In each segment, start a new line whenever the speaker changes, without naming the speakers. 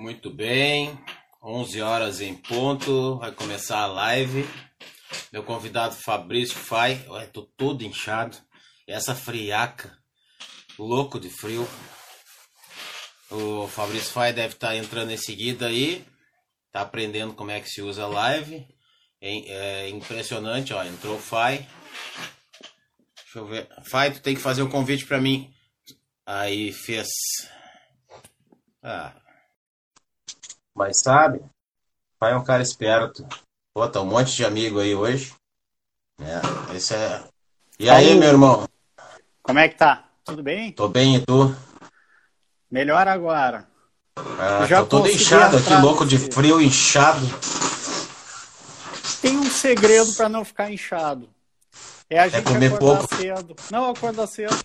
Muito bem, 11 horas em ponto, vai começar a live. Meu convidado Fabrício Fai, eu tô todo inchado. Essa friaca, louco de frio. O Fabrício Fai deve estar tá entrando em seguida aí, tá aprendendo como é que se usa live. É impressionante, ó, entrou o Fai. Deixa eu ver. Fai, tu tem que fazer o um convite para mim. Aí fez. Ah, mas sabe, pai é um cara esperto. Pô, tá um monte de amigo aí hoje. É, esse é. E aí, meu irmão?
Como é que tá? Tudo bem?
Tô bem, e tu?
Melhor agora.
Ah, já tô todo inchado aqui, louco de frio, inchado.
Tem um segredo para não ficar inchado. É a é gente é comer acordar pouco. cedo. Não, acordar cedo.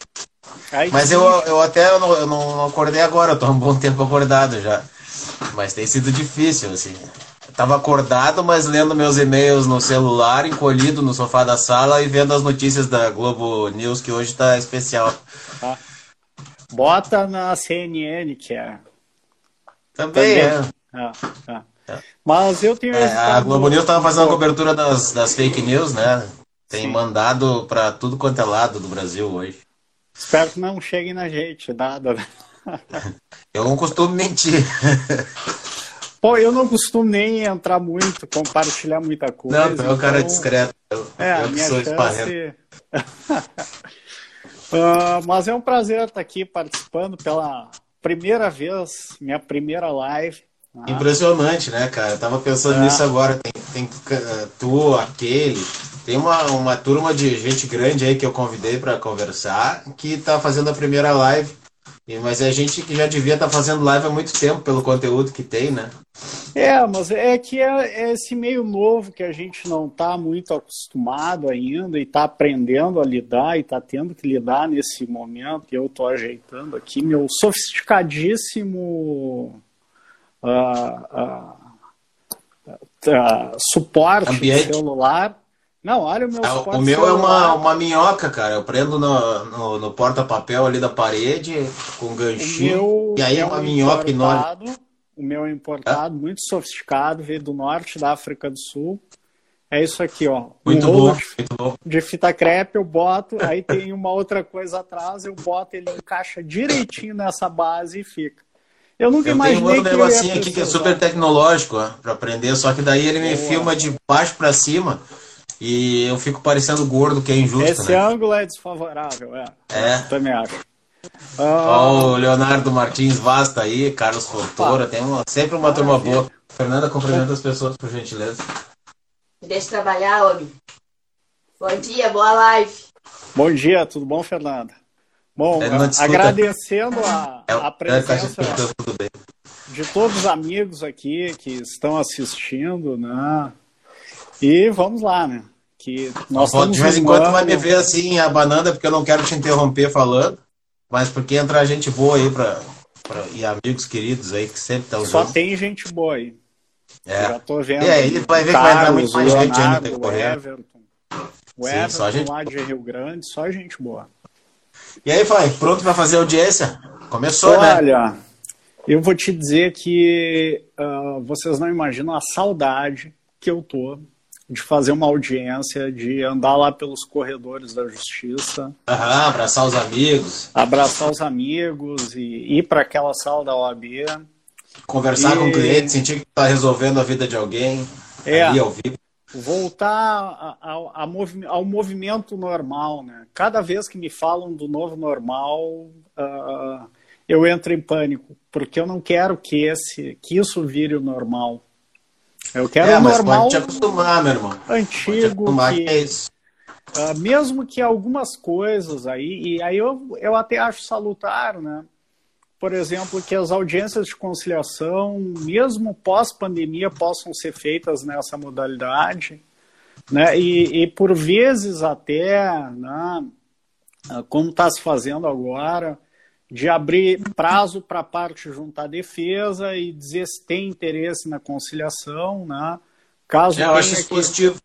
Aí Mas eu, eu até eu não, eu não acordei agora, eu tô um bom tempo acordado já. Mas tem sido difícil, assim. Eu tava acordado, mas lendo meus e-mails no celular, encolhido no sofá da sala e vendo as notícias da Globo News, que hoje tá especial.
Ah. Bota na CNN, que é.
Também, Também. é. Ah,
ah. Mas eu tenho.
É, a Globo News tava fazendo a cobertura das, das fake news, né? Tem Sim. mandado para tudo quanto é lado do Brasil hoje.
Espero que não cheguem na gente, nada.
Eu não costumo mentir.
Pô, eu não costumo nem entrar muito, compartilhar muita coisa.
Não, tu é um cara então, discreto. Eu, é, eu a minha sou chance...
uh, mas é um prazer estar aqui participando pela primeira vez, minha primeira live.
Ah. Impressionante, né, cara? Eu tava pensando é. nisso agora. Tem, tem tu, aquele. Tem uma, uma turma de gente grande aí que eu convidei para conversar que tá fazendo a primeira live. Mas é gente que já devia estar tá fazendo live há muito tempo pelo conteúdo que tem, né?
É, mas é que é, é esse meio novo que a gente não está muito acostumado ainda e está aprendendo a lidar e está tendo que lidar nesse momento. Eu estou ajeitando aqui meu sofisticadíssimo uh, uh, uh, suporte Ambiente. celular não, olha o meu
ah, O meu é uma, uma minhoca, cara. Eu prendo no, no, no porta-papel ali da parede com ganchinho. E aí é uma minhoca enorme.
O meu é importado, é? muito sofisticado, veio do norte da África do Sul. É isso aqui, ó.
Muito um bom, de, muito bom.
De fita crepe eu boto, aí tem uma outra coisa atrás, eu boto, ele encaixa direitinho nessa base e fica. Eu nunca eu imaginei
tenho um outro negocinho aqui que é super tecnológico, ó, pra aprender, só que daí ele me Boa. filma de baixo para cima. E eu fico parecendo gordo, que é injusto.
Esse
né?
ângulo é desfavorável, é.
É.
também acho.
Ah, o Leonardo Martins Vaz tá aí, Carlos Fontoura, tem uma, sempre uma turma boa. Fernanda, cumprimenta as pessoas, por gentileza.
Deixa trabalhar, homem. Bom dia, boa live.
Bom dia, tudo bom, Fernanda? Bom, agradecendo a, é, a presença é, de todos os amigos aqui que estão assistindo, né? E vamos lá, né? Que nós
de vez em quando vai me ver assim, a banana, porque eu não quero te interromper falando, mas porque entra gente boa aí pra, pra, e amigos queridos aí que sempre estão
Só tem gente boa aí.
É. Já tô vendo. E aí, ele vai ver Carlos, que vai entrar muito mais gente ainda que Everton,
o Sim, Everton gente... lá de Rio Grande, só gente boa.
E aí, vai, pronto para fazer audiência? Começou, Olha,
né? Olha, eu vou te dizer que uh, vocês não imaginam a saudade que eu tô de fazer uma audiência, de andar lá pelos corredores da justiça.
Aham, abraçar os amigos.
Abraçar os amigos e ir para aquela sala da OAB.
Conversar e... com o cliente, sentir que está resolvendo a vida de alguém. É, ali ao vivo.
Voltar ao, ao movimento normal, né? Cada vez que me falam do novo normal, uh, eu entro em pânico, porque eu não quero que, esse, que isso vire o normal. Eu quero é, um normal. Pode
te acostumar, meu irmão.
Antigo. que, que é isso. Uh, mesmo que algumas coisas aí, e aí eu, eu até acho salutar, né? Por exemplo, que as audiências de conciliação, mesmo pós-pandemia, possam ser feitas nessa modalidade, né? E, e por vezes até, né? Ah, como está se fazendo agora, de abrir prazo para a parte juntar defesa e dizer se tem interesse na conciliação, né? Caso
é, eu acho isso positivo.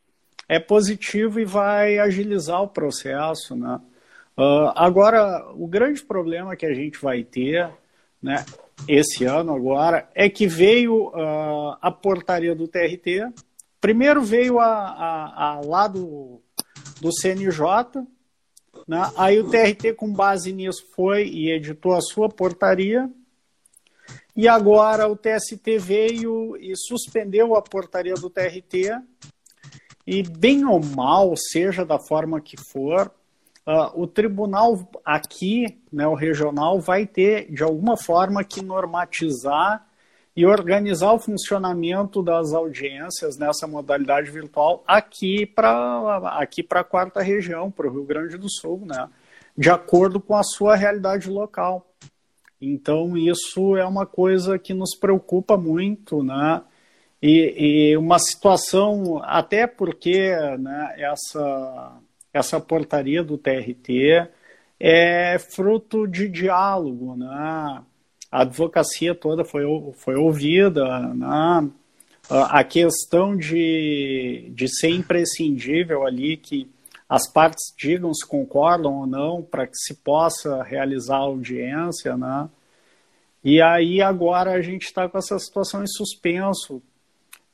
É positivo e vai agilizar o processo, né? Uh, agora, o grande problema que a gente vai ter, né, esse ano agora, é que veio uh, a portaria do TRT. Primeiro veio a, a, a lá do, do CNJ, né? aí o TRT, com base nisso, foi e editou a sua portaria. E agora o TST veio e suspendeu a portaria do TRT. E, bem ou mal, seja da forma que for, uh, o tribunal aqui, né, o regional, vai ter, de alguma forma, que normatizar e organizar o funcionamento das audiências nessa modalidade virtual aqui para aqui a quarta região, para o Rio Grande do Sul, né, de acordo com a sua realidade local. Então, isso é uma coisa que nos preocupa muito, né? E, e uma situação, até porque né, essa, essa portaria do TRT é fruto de diálogo, né? A advocacia toda foi, foi ouvida, né? A questão de, de ser imprescindível ali que as partes digam se concordam ou não para que se possa realizar a audiência, né? E aí agora a gente está com essa situação em suspenso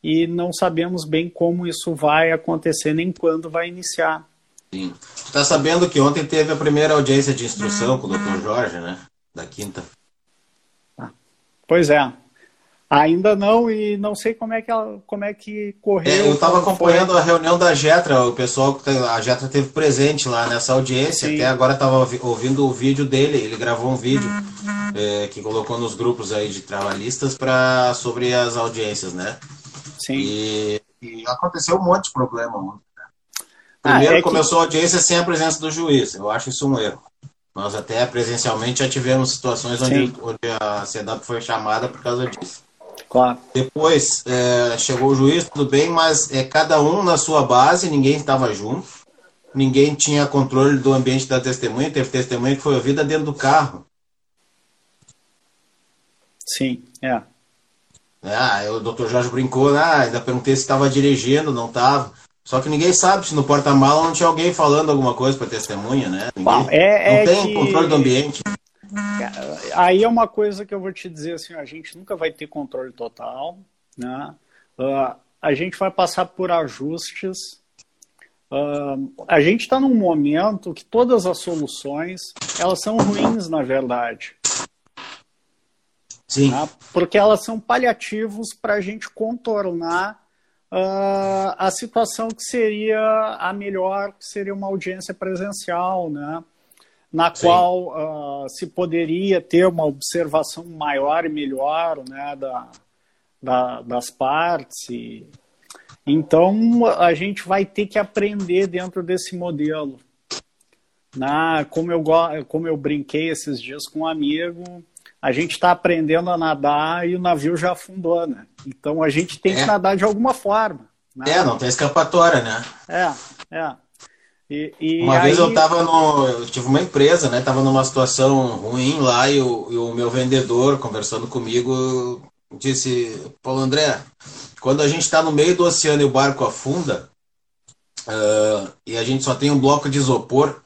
e não sabemos bem como isso vai acontecer nem quando vai iniciar.
Sim. Está sabendo que ontem teve a primeira audiência de instrução com o Dr. Jorge, né? Da quinta.
Ah, pois é. Ainda não, e não sei como é que, ela, como é que correu. É,
eu estava acompanhando foi. a reunião da Getra, o pessoal, a Getra teve presente lá nessa audiência, Sim. até agora estava ouvindo o vídeo dele, ele gravou um vídeo é, que colocou nos grupos aí de trabalhistas pra, sobre as audiências, né? Sim. E, e aconteceu um monte de problema. Né? Primeiro ah, é começou que... a audiência sem a presença do juiz, eu acho isso um erro. Nós até presencialmente já tivemos situações onde, onde a CEDAP foi chamada por causa disso. Claro. Depois é, chegou o juiz, tudo bem, mas é cada um na sua base, ninguém estava junto, ninguém tinha controle do ambiente da testemunha, teve testemunha que foi ouvida dentro do carro.
Sim, é.
Ah, o doutor Jorge brincou, né? ah, ainda perguntei se estava dirigindo, não estava. Só que ninguém sabe se no porta-mala não tinha alguém falando alguma coisa para testemunha, né? Ninguém, Bom, é, não é tem que... controle do ambiente.
Aí é uma coisa que eu vou te dizer assim, a gente nunca vai ter controle total, né? Uh, a gente vai passar por ajustes. Uh, a gente está num momento que todas as soluções elas são ruins, na verdade. Sim. Né? Porque elas são paliativos para a gente contornar uh, a situação que seria a melhor, que seria uma audiência presencial, né? na Sim. qual uh, se poderia ter uma observação maior e melhor né, da, da, das partes. E... Então, a gente vai ter que aprender dentro desse modelo. Na, como, eu, como eu brinquei esses dias com um amigo, a gente está aprendendo a nadar e o navio já afundou, né? Então a gente tem é. que nadar de alguma forma.
Né? É, não tem escapatória, né?
É, é.
E, e uma aí... vez eu tava no. Eu tive uma empresa, né? Tava numa situação ruim lá e o, e o meu vendedor, conversando comigo, disse, Paulo André, quando a gente está no meio do oceano e o barco afunda, uh, e a gente só tem um bloco de isopor,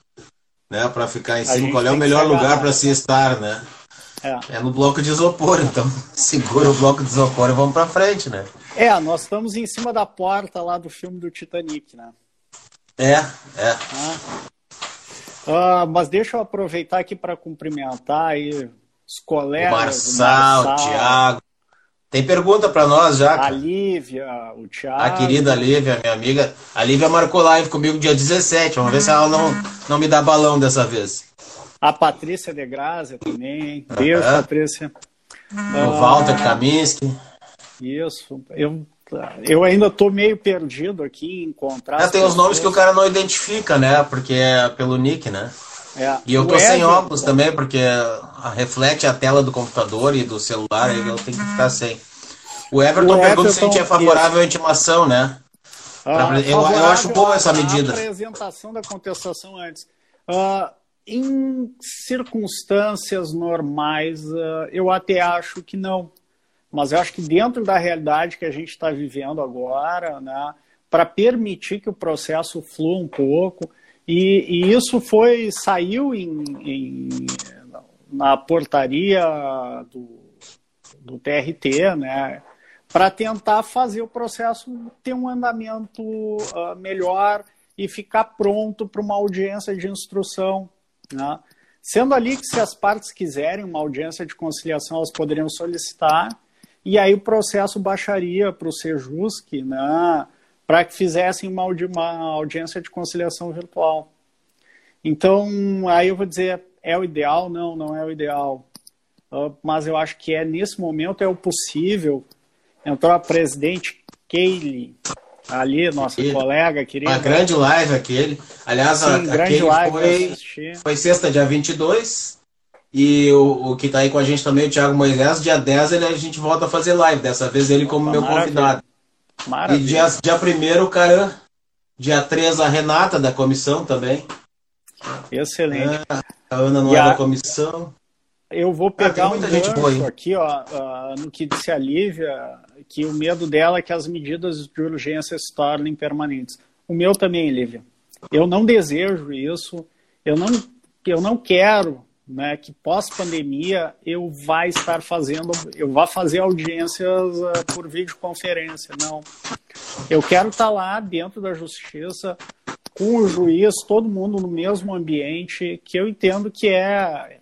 né, para ficar em cima, qual é o melhor lugar para se estar, né? É. é. no bloco de isopor, então segura o bloco de isopor e vamos para frente, né?
É, nós estamos em cima da porta lá do filme do Titanic, né?
É, é.
Ah. mas deixa eu aproveitar aqui para cumprimentar aí os colegas.
O Marçal, o Marçal, Thiago. Tem pergunta para nós já.
A Lívia, o Thiago.
A querida Lívia, minha amiga. A Lívia marcou live comigo dia 17. Vamos ver se ela não, não me dá balão dessa vez.
A Patrícia de Graça também. Beijo, uhum. Patrícia.
O Walter Kaminski.
Isso. Eu eu ainda estou meio perdido aqui em encontrar.
É, tem os nomes que o cara não identifica, né? Porque é pelo nick, né? É. E eu tô sem óculos também, porque reflete a tela do computador e do celular, e eu tenho que ficar sem. O Everton, o pergunta se a gente é favorável à intimação, né? Ah, eu, eu, acho boa essa medida. A
apresentação da contestação antes. Uh, em circunstâncias normais, uh, eu até acho que não mas eu acho que dentro da realidade que a gente está vivendo agora, né, para permitir que o processo flua um pouco, e, e isso foi saiu em, em, na portaria do, do TRT, né? Para tentar fazer o processo ter um andamento uh, melhor e ficar pronto para uma audiência de instrução. Né? Sendo ali que, se as partes quiserem uma audiência de conciliação, elas poderiam solicitar, e aí o processo baixaria para o Sejusc, né, para que fizessem uma, uma audiência de conciliação virtual. Então, aí eu vou dizer, é o ideal? Não, não é o ideal. Uh, mas eu acho que é, nesse momento, é o possível. Entrou a presidente Kaylee, ali, nossa colega querida.
Uma grande live aquele. Aliás, Sim, a, live foi, foi sexta, dia 22. E o, o que está aí com a gente também, o Thiago Moisés, dia 10 ele, a gente volta a fazer live. Dessa vez ele como Opa, meu maravilha. convidado. Maravilha. E dia, dia 1 o Caran. Dia 3 a Renata da comissão também.
Excelente.
É, a Ana não e é a... da comissão.
Eu vou ah, pegar ah, um gancho aqui, ó, uh, no que disse a Lívia, que o medo dela é que as medidas de urgência se tornem permanentes. O meu também, Lívia. Eu não desejo isso. Eu não, eu não quero né, que pós-pandemia eu vá estar fazendo, eu vá fazer audiências uh, por videoconferência. Não. Eu quero estar lá dentro da justiça, com o juiz, todo mundo no mesmo ambiente, que eu entendo que é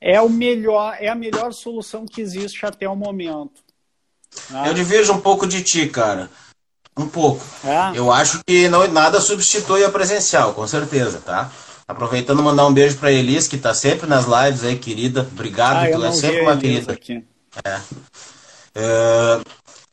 é o melhor, é a melhor solução que existe até o momento.
Ah. Eu divirjo um pouco de ti, cara. Um pouco. É. Eu acho que não nada substitui a presencial, com certeza, tá? Aproveitando mandar um beijo para Elis, que tá sempre nas lives aí, querida. Obrigado, ah, tu é sempre uma querida. Aqui. É. é.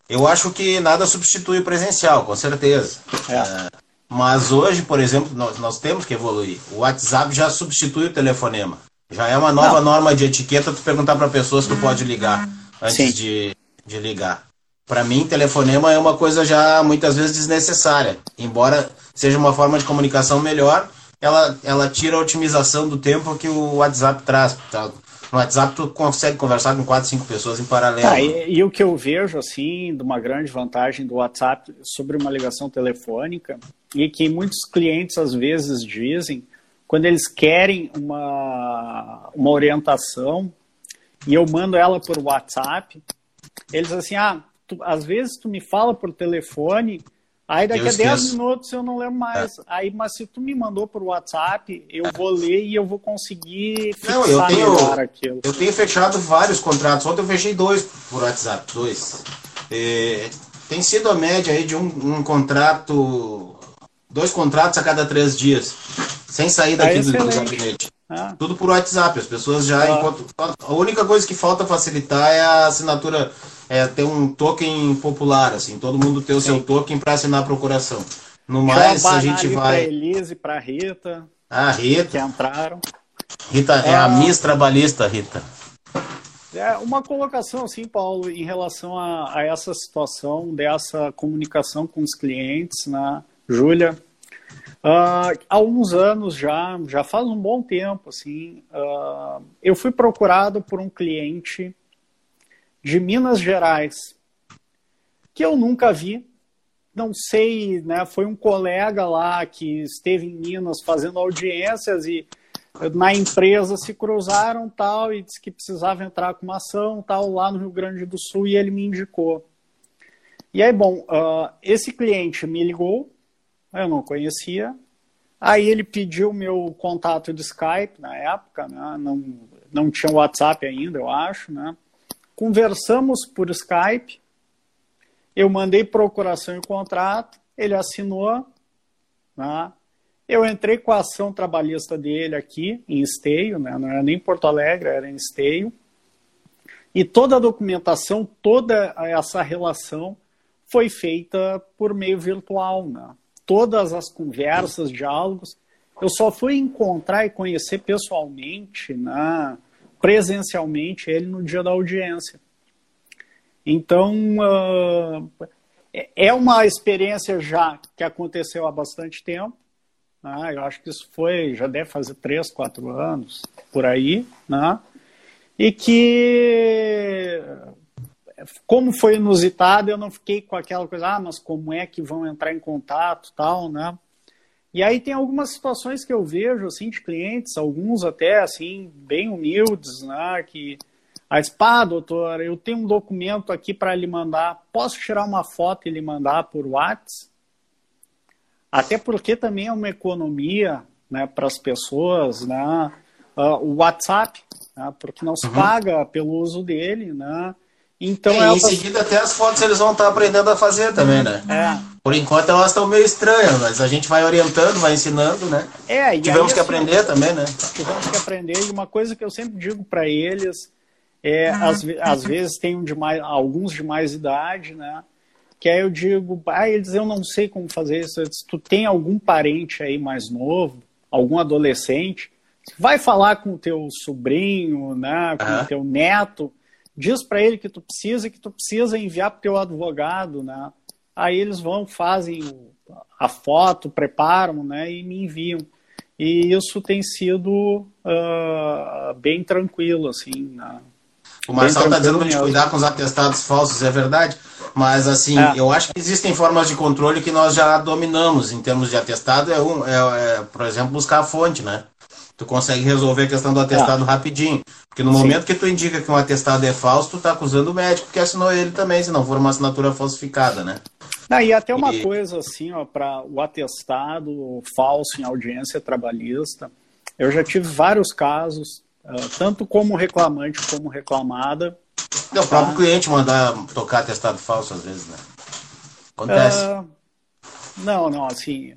eu acho que nada substitui o presencial, com certeza. É. é. mas hoje, por exemplo, nós, nós temos que evoluir. O WhatsApp já substitui o telefonema. Já é uma nova não. norma de etiqueta tu perguntar para pessoas se tu pode ligar antes de, de ligar. Para mim, telefonema é uma coisa já muitas vezes desnecessária. Embora seja uma forma de comunicação melhor, ela, ela tira a otimização do tempo que o WhatsApp traz. Tá? No WhatsApp tu consegue conversar com quatro, cinco pessoas em paralelo.
Ah, e, e, o que eu vejo, assim, de uma grande vantagem do WhatsApp sobre uma ligação telefônica, e que muitos clientes às vezes dizem, quando eles querem uma, uma orientação, e eu mando ela por WhatsApp, eles assim, ah, tu, às vezes tu me fala por telefone, aí daqui eu a 10 minutos eu não lembro mais. É. Aí, mas se tu me mandou por WhatsApp, eu é. vou ler e eu vou conseguir
não, eu tenho, aquilo. Eu tenho fechado vários contratos. Ontem eu fechei dois por WhatsApp, dois. É, tem sido a média aí de um, um, contrato, dois contratos a cada três dias, sem sair daqui é do, do gabinete. Ah. Tudo por WhatsApp. As pessoas já, ah. enquanto. A única coisa que falta facilitar é a assinatura, é ter um token popular, assim, todo mundo ter o Sim. seu token para assinar a procuração. No mais, a gente vai.
Para Elise, para Rita.
Ah, Rita.
Que entraram.
Rita é, é a Miss Trabalhista, Rita.
É uma colocação assim, Paulo, em relação a, a essa situação dessa comunicação com os clientes, né? Júlia, Uh, há uns anos já, já faz um bom tempo, assim, uh, eu fui procurado por um cliente de Minas Gerais que eu nunca vi, não sei, né? Foi um colega lá que esteve em Minas fazendo audiências e na empresa se cruzaram tal e disse que precisava entrar com uma ação tal lá no Rio Grande do Sul e ele me indicou. E aí, bom, uh, esse cliente me ligou eu não conhecia. Aí ele pediu meu contato de Skype na época, né? não, não tinha WhatsApp ainda, eu acho. Né? Conversamos por Skype, eu mandei procuração e contrato, ele assinou. Né? Eu entrei com a ação trabalhista dele aqui em Esteio, né? não era nem Porto Alegre, era em Esteio. E toda a documentação, toda essa relação foi feita por meio virtual. Né? Todas as conversas, diálogos. Eu só fui encontrar e conhecer pessoalmente, né, presencialmente, ele no dia da audiência. Então, uh, é uma experiência já que aconteceu há bastante tempo. Né, eu acho que isso foi, já deve fazer três, quatro anos, por aí, né? E que como foi inusitado, eu não fiquei com aquela coisa, ah, mas como é que vão entrar em contato, tal, né? E aí tem algumas situações que eu vejo, assim, de clientes, alguns até, assim, bem humildes, né, que Aí disse, pá, doutor, eu tenho um documento aqui para lhe mandar, posso tirar uma foto e lhe mandar por WhatsApp? Até porque também é uma economia né, para as pessoas, né? Uh, o WhatsApp, né, porque não se uhum. paga pelo uso dele, né?
Então, e, em seguida até as fotos eles vão estar aprendendo a fazer também, né? É. Por enquanto elas estão meio estranhas, mas a gente vai orientando, vai ensinando, né?
É,
tivemos aí, que assim, aprender também, né?
Tivemos que aprender. E uma coisa que eu sempre digo para eles é, às, às vezes tem um de mais, alguns de mais idade, né? Que aí eu digo, ah, eles eu não sei como fazer isso. Disse, tu tem algum parente aí mais novo, algum adolescente, vai falar com o teu sobrinho, né? Com o teu neto diz para ele que tu precisa que tu precisa enviar para o teu advogado, né? Aí eles vão, fazem a foto, preparam, né? E me enviam. E isso tem sido uh, bem tranquilo, assim. Né?
O Marcelo está dizendo para gente cuidar com os atestados falsos, é verdade. Mas, assim, é. eu acho que existem formas de controle que nós já dominamos em termos de atestado. É, um, é, é por exemplo, buscar a fonte, né? Tu consegue resolver a questão do atestado ah. rapidinho. Porque no Sim. momento que tu indica que um atestado é falso, tu tá acusando o médico que assinou ele também, se não for uma assinatura falsificada, né?
Ah, e até uma e... coisa assim, ó, para o atestado falso em audiência trabalhista, eu já tive vários casos, uh, tanto como reclamante como reclamada.
É o próprio tá? cliente mandar tocar atestado falso às vezes, né? Acontece. Uh,
não, não, assim,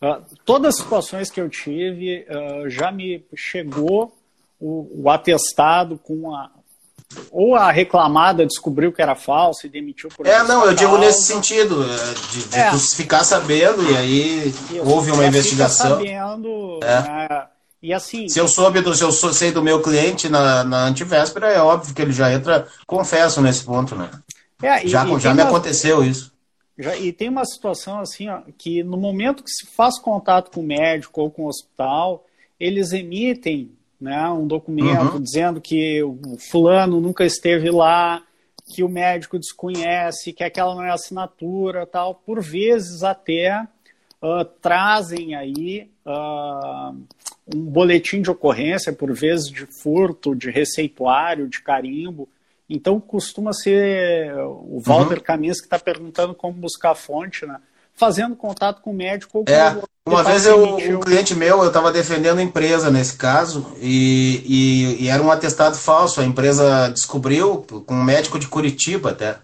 Uh, todas as situações que eu tive, uh, já me chegou o, o, atestado com a. Ou a reclamada descobriu que era falso e demitiu por
É, não, eu digo nesse sentido, é, de, de é. ficar sabendo e aí houve uma investigação.
Sabendo, é. né? E assim.
Se eu soube do, se eu sei do meu cliente na, na antivéspera, é óbvio que ele já entra, confesso nesse ponto, né? É, já e já me aconteceu isso.
Já, e tem uma situação assim, ó, que no momento que se faz contato com o médico ou com o hospital, eles emitem né, um documento uhum. dizendo que o fulano nunca esteve lá, que o médico desconhece, que aquela não é assinatura, tal. Por vezes até uh, trazem aí uh, um boletim de ocorrência, por vezes de furto, de receituário, de carimbo, então costuma ser o Walter uhum. Camis que está perguntando como buscar a fonte, né? Fazendo contato com o médico ou com
é, o Uma vez eu, um cliente meu, eu estava defendendo a empresa nesse caso, e, e, e, era um atestado falso. A empresa descobriu com um médico de Curitiba até.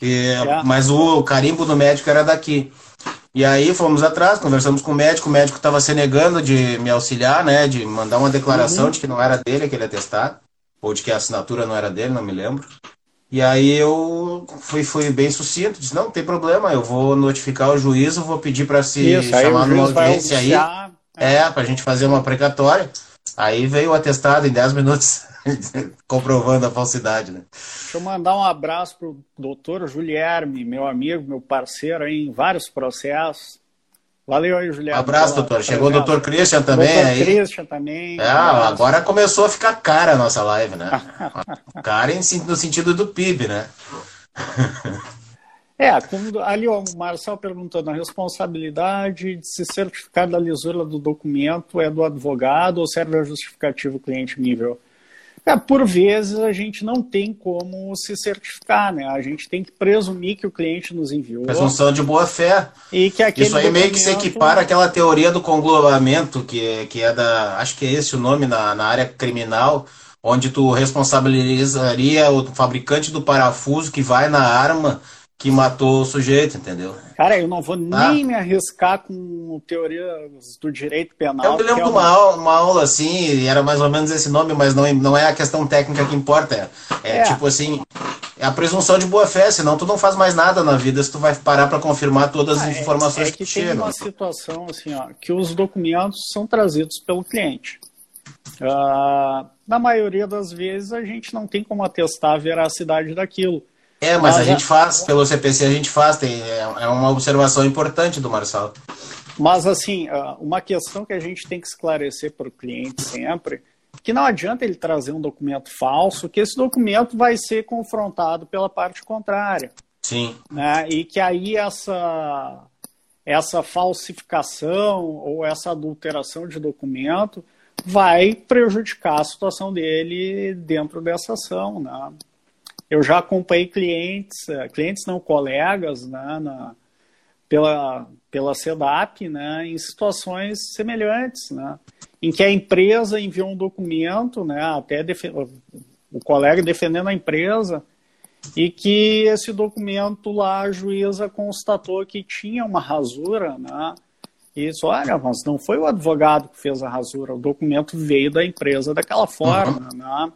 E, é. Mas o carimbo do médico era daqui. E aí fomos atrás, conversamos com o médico, o médico estava se negando de me auxiliar, né? De mandar uma declaração uhum. de que não era dele aquele atestado ou de que a assinatura não era dele, não me lembro. E aí eu fui, fui bem sucinto, disse, não, não tem problema, eu vou notificar o juiz, eu vou pedir para se Isso, chamar numa audiência aí. É, é para a gente fazer uma precatória. Aí veio o atestado em 10 minutos, comprovando a falsidade, né?
Deixa eu mandar um abraço pro doutor Julierme, meu amigo, meu parceiro aí em vários processos. Valeu aí, Juliano.
Um abraço, doutor. Chegou o doutor Christian também doutor aí.
Christian também.
É, agora começou a ficar cara a nossa live, né? cara no sentido do PIB, né?
é, como, ali o Marcel perguntando, a responsabilidade de se certificar da lisura do documento é do advogado ou serve a justificativo cliente nível? É, por vezes a gente não tem como se certificar, né? A gente tem que presumir que o cliente nos enviou.
Presunção de boa fé.
E que aquele
Isso aí documento... meio que se equipara àquela teoria do conglomeramento, que é, que é da. Acho que é esse o nome na, na área criminal, onde tu responsabilizaria o fabricante do parafuso que vai na arma que matou o sujeito, entendeu?
Cara, eu não vou ah. nem me arriscar com teorias do direito penal.
Eu me lembro é de uma, aula, uma aula assim, era mais ou menos esse nome, mas não, não é a questão técnica que importa. É, é. tipo assim, é a presunção de boa fé, senão tu não faz mais nada na vida se tu vai parar para confirmar todas as ah, é, informações
é, é que, que tem chegam. uma situação assim, ó, que os documentos são trazidos pelo cliente. Uh, na maioria das vezes a gente não tem como atestar a veracidade daquilo.
É, mas, a gente faz, pelo CPC a gente faz, tem, é, é uma observação importante do Marcelo.
Mas, assim, ah, uma questão que a gente tem que esclarecer para o cliente sempre, que não adianta ele trazer um documento falso, que esse documento vai ser confrontado pela parte contrária.
Sim.
Né? E que aí essa, essa falsificação ou essa adulteração de documento vai prejudicar a situação dele dentro dessa ação, né? Eu já acompanhei clientes, eh, clientes não colegas, né, na, pela, pela SEDAP, né, em situações semelhantes, né, em que a empresa enviou um documento, né, até o colega defendendo a empresa, e que esse documento lá a juíza constatou que tinha uma rasura, né, e isso, olha, mas não foi o advogado que fez a rasura, o documento veio da empresa daquela forma, uhum. né?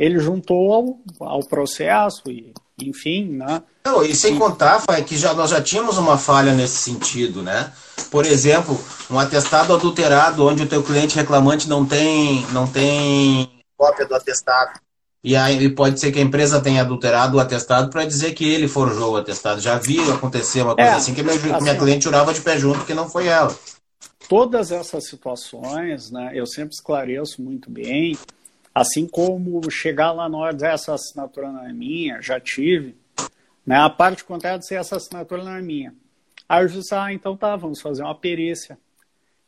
Ele juntou ao, ao processo e, enfim, né?
Não, e sem contar, Fai, que já, nós já tínhamos uma falha nesse sentido, né? Por exemplo, um atestado adulterado onde o teu cliente reclamante não tem, não tem cópia do atestado. E aí pode ser que a empresa tenha adulterado o atestado para dizer que ele forjou o atestado. Já vi acontecer uma coisa é, assim que minha, assim, minha cliente jurava de pé junto que não foi ela.
Todas essas situações, né, eu sempre esclareço muito bem, assim como chegar lá na hora de essa assinatura não é minha, já tive, né, a parte contrária de ser essa assinatura não é minha. Aí eu disse, ah, então tá, vamos fazer uma perícia.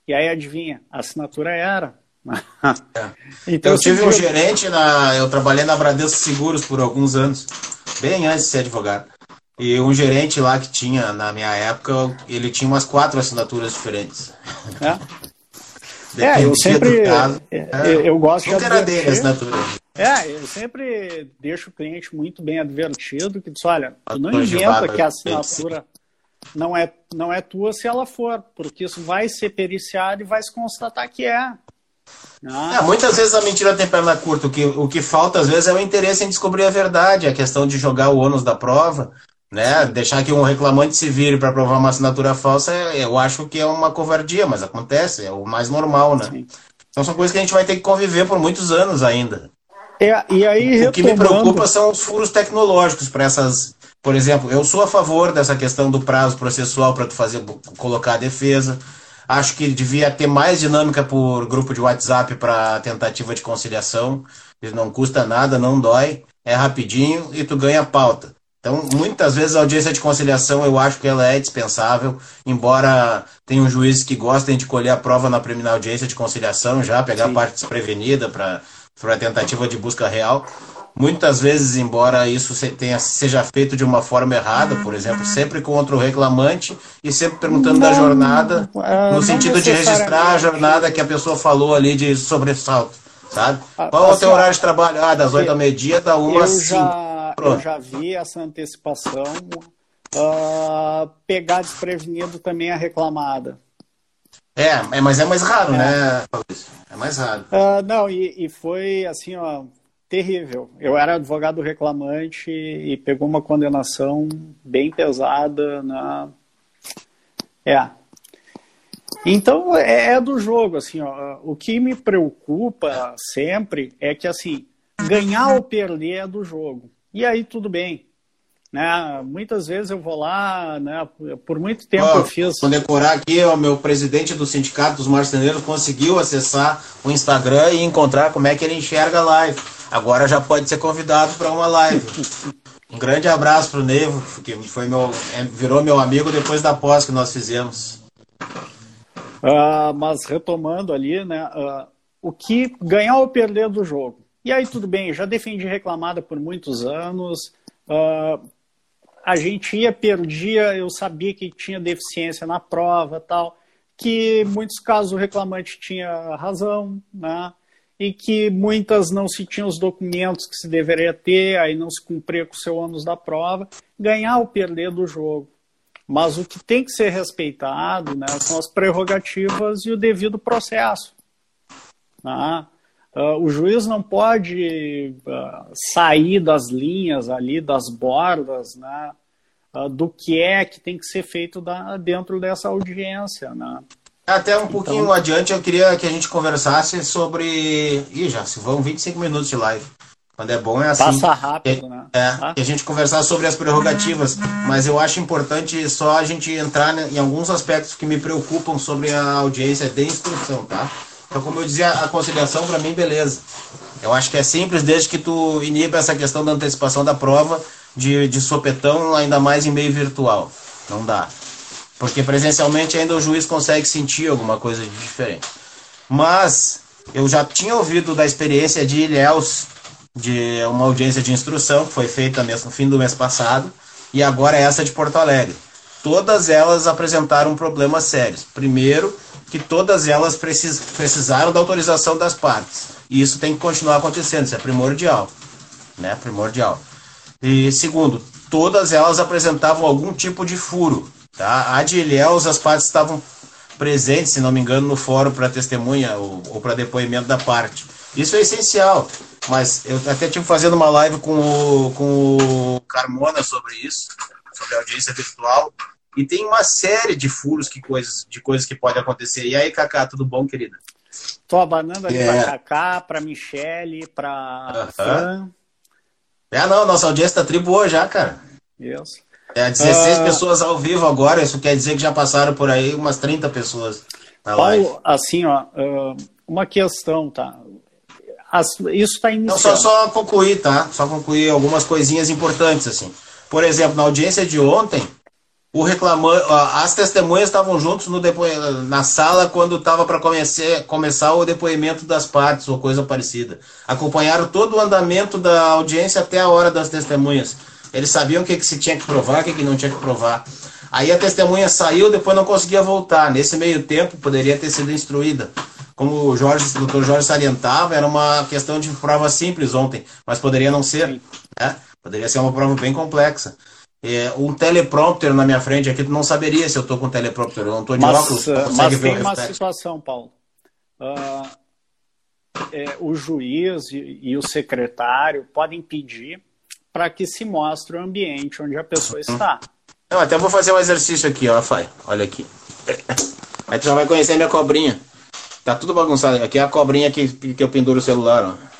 E aí adivinha, a assinatura era.
É. Então, eu tive um gerente na. Eu trabalhei na Bradesco Seguros por alguns anos, bem antes de ser advogado. E um gerente lá que tinha, na minha época, ele tinha umas quatro assinaturas diferentes.
É, é eu sempre. Caso, é, é, eu gosto
de. era dele a assinatura.
É, eu sempre deixo o cliente muito bem advertido que diz, olha, tu não inventa que a assinatura não é, não é tua se ela for, porque isso vai ser periciado e vai se constatar que é.
Ah. É, muitas vezes a mentira tem perna curta. O que, o que falta, às vezes, é o interesse em descobrir a verdade, a questão de jogar o ônus da prova, né? Deixar que um reclamante se vire para provar uma assinatura falsa, eu acho que é uma covardia, mas acontece, é o mais normal, né? Sim. Então são coisas que a gente vai ter que conviver por muitos anos ainda.
É, e aí.
O que me preocupa são os furos tecnológicos para essas. Por exemplo, eu sou a favor dessa questão do prazo processual para tu fazer colocar a defesa. Acho que devia ter mais dinâmica por grupo de WhatsApp para tentativa de conciliação. Não custa nada, não dói, é rapidinho e tu ganha pauta. Então, muitas vezes a audiência de conciliação eu acho que ela é dispensável, embora tenham juízes que gostem de colher a prova na primeira audiência de conciliação já, pegar Sim. a parte desprevenida para a tentativa de busca real. Muitas vezes, embora isso tenha, seja feito de uma forma errada, por exemplo, sempre contra o reclamante e sempre perguntando não, da jornada, é, no sentido de registrar a jornada que a pessoa falou ali de sobressalto, sabe? Ah, Qual é o teu assim, horário de trabalho? Ah, das 8 ao meio-dia, da 1 às 5.
Eu já vi essa antecipação uh, pegar desprevenido também a reclamada.
É, é, mas é mais raro, é. né, É mais raro.
Uh, não, e, e foi assim, ó terrível. Eu era advogado reclamante e pegou uma condenação bem pesada na. É. Então é, é do jogo, assim, ó. O que me preocupa sempre é que assim, ganhar ou perder é do jogo. E aí tudo bem. Né? Muitas vezes eu vou lá, né? por muito tempo oh, eu fiz.
Vou decorar aqui, o meu presidente do Sindicato dos Marceneiros conseguiu acessar o Instagram e encontrar como é que ele enxerga a live. Agora já pode ser convidado para uma live. Um grande abraço para o Nevo, que foi meu, é, virou meu amigo depois da pós que nós fizemos.
Uh, mas retomando ali, né? Uh, o que ganhar ou perder do jogo. E aí tudo bem, já defendi reclamada por muitos anos. Uh, a gente ia, perdia, eu sabia que tinha deficiência na prova tal, que em muitos casos o reclamante tinha razão, né? e que muitas não se tinham os documentos que se deveria ter, aí não se cumpria com o seu ônus da prova, ganhar ou perder do jogo. Mas o que tem que ser respeitado né, são as prerrogativas e o devido processo. Né? Uh, o juiz não pode uh, sair das linhas ali, das bordas, né, uh, do que é que tem que ser feito da, dentro dessa audiência. Né?
Até um pouquinho então... adiante eu queria que a gente conversasse sobre. Ih, já se vão 25 minutos de live. Quando é bom é assim.
Passa rápido, né?
É, ah. que a gente conversar sobre as prerrogativas. Mas eu acho importante só a gente entrar em alguns aspectos que me preocupam sobre a audiência de instrução, tá? Então, como eu dizia, a conciliação para mim, beleza. Eu acho que é simples desde que tu iniba essa questão da antecipação da prova de, de sopetão, ainda mais em meio virtual. Não dá. Porque presencialmente ainda o juiz consegue sentir alguma coisa de diferente. Mas eu já tinha ouvido da experiência de Ilhéus, de uma audiência de instrução que foi feita no fim do mês passado, e agora é essa de Porto Alegre. Todas elas apresentaram problemas sérios. Primeiro, que todas elas precis, precisaram da autorização das partes. E isso tem que continuar acontecendo, isso é primordial. Né? Primordial. E segundo, todas elas apresentavam algum tipo de furo. Tá? A de Ilhéus, as partes estavam presentes, se não me engano, no fórum para testemunha ou, ou para depoimento da parte. Isso é essencial. Mas eu até tive fazendo uma live com o, com o Carmona sobre isso, sobre a audiência virtual. E tem uma série de furos que coisas, de coisas que podem acontecer. E aí, Cacá, tudo bom, querida?
Tô abanando ali é. pra Cacá, pra Michele, pra uh -huh.
É, não, nossa audiência tá tri boa já, cara.
Isso.
É 16 uh... pessoas ao vivo agora, isso quer dizer que já passaram por aí umas 30 pessoas
na Paulo, live. assim, ó, uma questão, tá? As, isso está iniciando.
Não, só, só concluir, tá? Só concluir algumas coisinhas importantes, assim. Por exemplo, na audiência de ontem, o reclamante, as testemunhas estavam juntos no depo... na sala quando estava para começar o depoimento das partes ou coisa parecida. Acompanharam todo o andamento da audiência até a hora das testemunhas. Eles sabiam o que, que se tinha que provar, o que, que não tinha que provar. Aí a testemunha saiu, depois não conseguia voltar. Nesse meio tempo, poderia ter sido instruída. Como o, Jorge, o doutor Jorge salientava, era uma questão de prova simples ontem, mas poderia não ser. Né? Poderia ser uma prova bem complexa é, um teleprompter na minha frente aqui, tu não saberia se eu estou com teleprompter. Eu não estou de
mas,
óculos.
Mas tem uma situação, Paulo. Uh, é, o juiz e, e, o secretário podem pedir para que se mostre o ambiente onde a pessoa uhum. está.
Eu até vou fazer um exercício aqui, ó, Fai. Olha aqui. Aí tu já vai conhecer a minha cobrinha. Tá tudo bagunçado. Aqui é a cobrinha que, que eu penduro o celular, ó.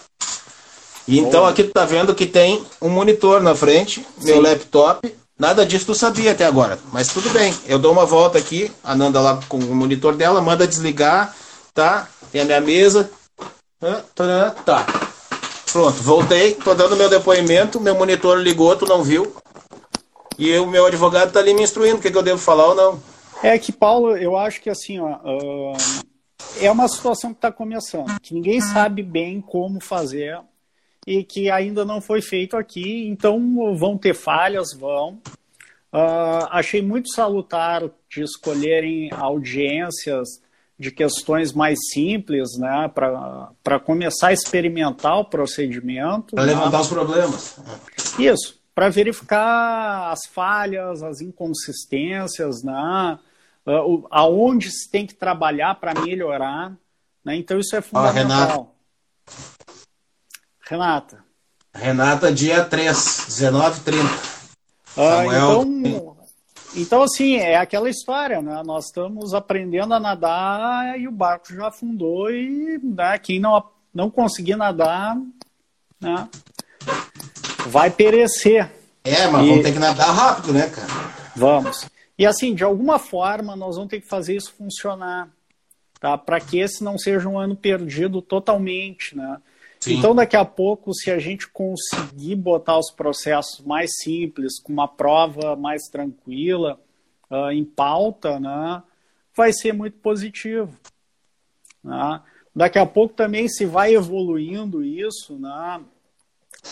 E então aqui tu tá vendo que tem um monitor na frente, Sim. meu laptop. Nada disso tu sabia até agora, mas tudo bem. Eu dou uma volta aqui, a Nanda lá com o monitor dela, manda desligar, tá? Tem a minha mesa. Tá. Pronto, voltei, tô dando meu depoimento, meu monitor ligou, tu não viu. E o meu advogado tá ali me instruindo o que, que eu devo falar ou não.
É que, Paulo, eu acho que assim, ó, uh, é uma situação que está começando, que ninguém sabe bem como fazer e que ainda não foi feito aqui, então vão ter falhas, vão. Uh, achei muito salutar de escolherem audiências de questões mais simples, né, para começar a experimentar o procedimento.
Para levantar né? os problemas.
Isso, para verificar as falhas, as inconsistências, né, uh, aonde se tem que trabalhar para melhorar. Né, então isso é fundamental. Renata.
Renata, dia 3, 19h30.
Ah, então, então, assim, é aquela história, né? Nós estamos aprendendo a nadar e o barco já afundou e né, quem não, não conseguir nadar né, vai perecer.
É, mas e... vamos ter que nadar rápido, né, cara?
Vamos. E assim, de alguma forma, nós vamos ter que fazer isso funcionar, tá? Para que esse não seja um ano perdido totalmente, né? Sim. Então, daqui a pouco, se a gente conseguir botar os processos mais simples, com uma prova mais tranquila, uh, em pauta, né, vai ser muito positivo. Né? Daqui a pouco também, se vai evoluindo isso, né,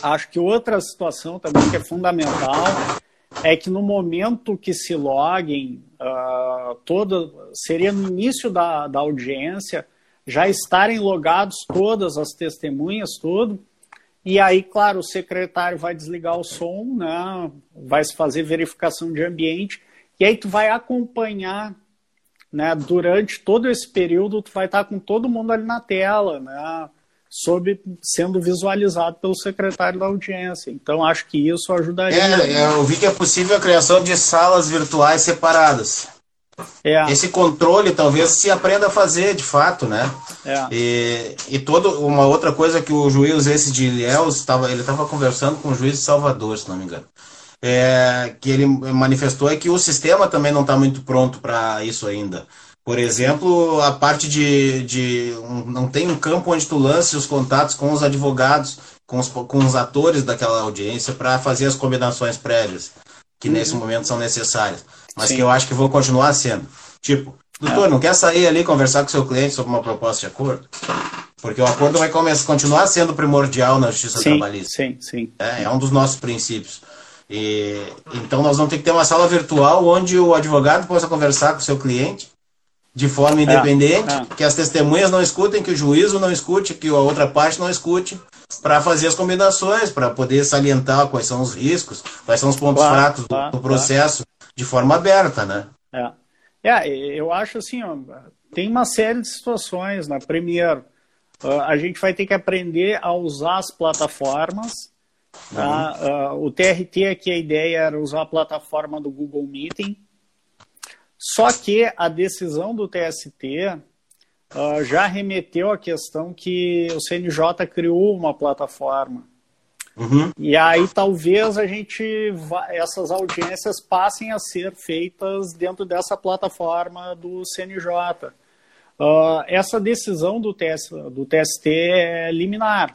acho que outra situação também que é fundamental é que no momento que se loguem, uh, toda, seria no início da, da audiência, já estarem logados todas as testemunhas, tudo. E aí, claro, o secretário vai desligar o som, né? vai se fazer verificação de ambiente, e aí tu vai acompanhar, né? Durante todo esse período, tu vai estar com todo mundo ali na tela, né? Sob, sendo visualizado pelo secretário da audiência. Então, acho que isso ajudaria.
É, eu vi que é possível a criação de salas virtuais separadas. É. Esse controle talvez se aprenda a fazer de fato, né? É. E, e todo, uma outra coisa que o juiz esse de Ilhéus, estava, ele estava conversando com o juiz de Salvador, se não me engano. É, que ele manifestou é que o sistema também não está muito pronto para isso ainda. Por exemplo, a parte de, de um, não tem um campo onde tu lance os contatos com os advogados, com os, com os atores daquela audiência para fazer as combinações prévias, que uhum. nesse momento são necessárias mas Sim. que eu acho que vou continuar sendo. Tipo, doutor, não quer sair ali conversar com seu cliente sobre uma proposta de acordo? Porque o acordo vai começar, continuar sendo primordial na justiça
sim,
trabalhista.
Sim, sim.
É, é um dos nossos princípios. E, então nós vamos ter que ter uma sala virtual onde o advogado possa conversar com o seu cliente de forma independente, é, é. que as testemunhas não escutem, que o juízo não escute, que a outra parte não escute, para fazer as combinações, para poder salientar quais são os riscos, quais são os pontos claro, fracos claro, do, do, processo. De forma aberta, né?
É. é, eu acho assim, ó, tem uma série de situações, né? Primeiro, a gente vai ter que aprender a usar as plataformas Tá? Uhum. Uh, o TRT aqui a ideia era usar a plataforma do Google Meeting, só que a decisão do TST ah, já remeteu à questão que o CNJ criou uma plataforma. Uhum. E aí talvez a gente essas audiências passem a ser feitas dentro dessa plataforma do CNJ. Uh, ah, essa decisão do, TS, do TST é liminar.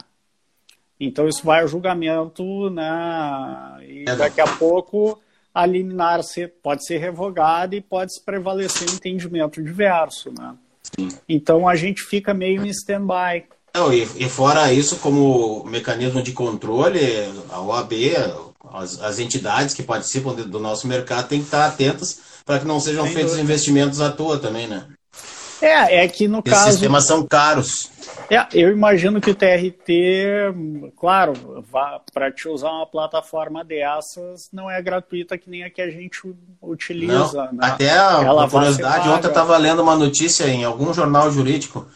Então isso vai ao julgamento, né? E daqui a pouco a liminar pode ser revogada e pode se prevalecer um entendimento diverso, né? Então a gente fica meio em stand-by.
E, e, fora isso, como mecanismo de controle, a OAB, as, as entidades que participam do nosso mercado têm que estar atentas para que não sejam Sem feitos dúvida. investimentos à toa também, né?
É, é que no
Esses
caso.
Os sistemas são caros.
É, eu imagino que o TRT, claro, para te usar uma plataforma dessas, não é gratuita que nem a que a gente utiliza.
Não, né? Até a curiosidade, ontem eu estava lendo uma notícia em algum jornal jurídico,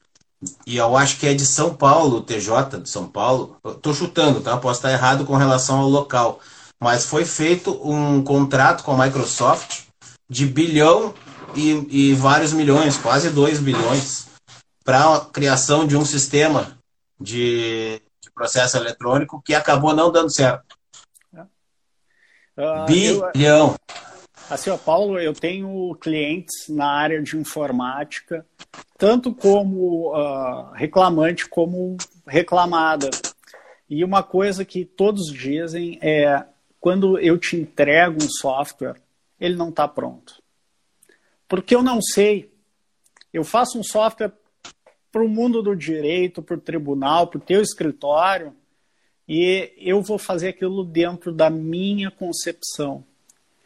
e eu acho que é de São Paulo, TJ de São Paulo. Estou chutando, tá? Posso estar errado com relação ao local. Mas foi feito um contrato com a Microsoft de bilhão e, e vários milhões, quase 2 bilhões para a criação de um sistema de, de, processo eletrônico que acabou não dando certo. Uh, Bilhão. Eu,
assim, ó, Paulo, eu tenho clientes na área de informática, tanto como uh, reclamante como reclamada. E uma coisa que todos dizem é quando eu te entrego um software, ele não está pronto. Porque eu não sei. Eu faço um software para o mundo do direito, para o tribunal, para o teu escritório, e eu vou fazer aquilo dentro da minha concepção.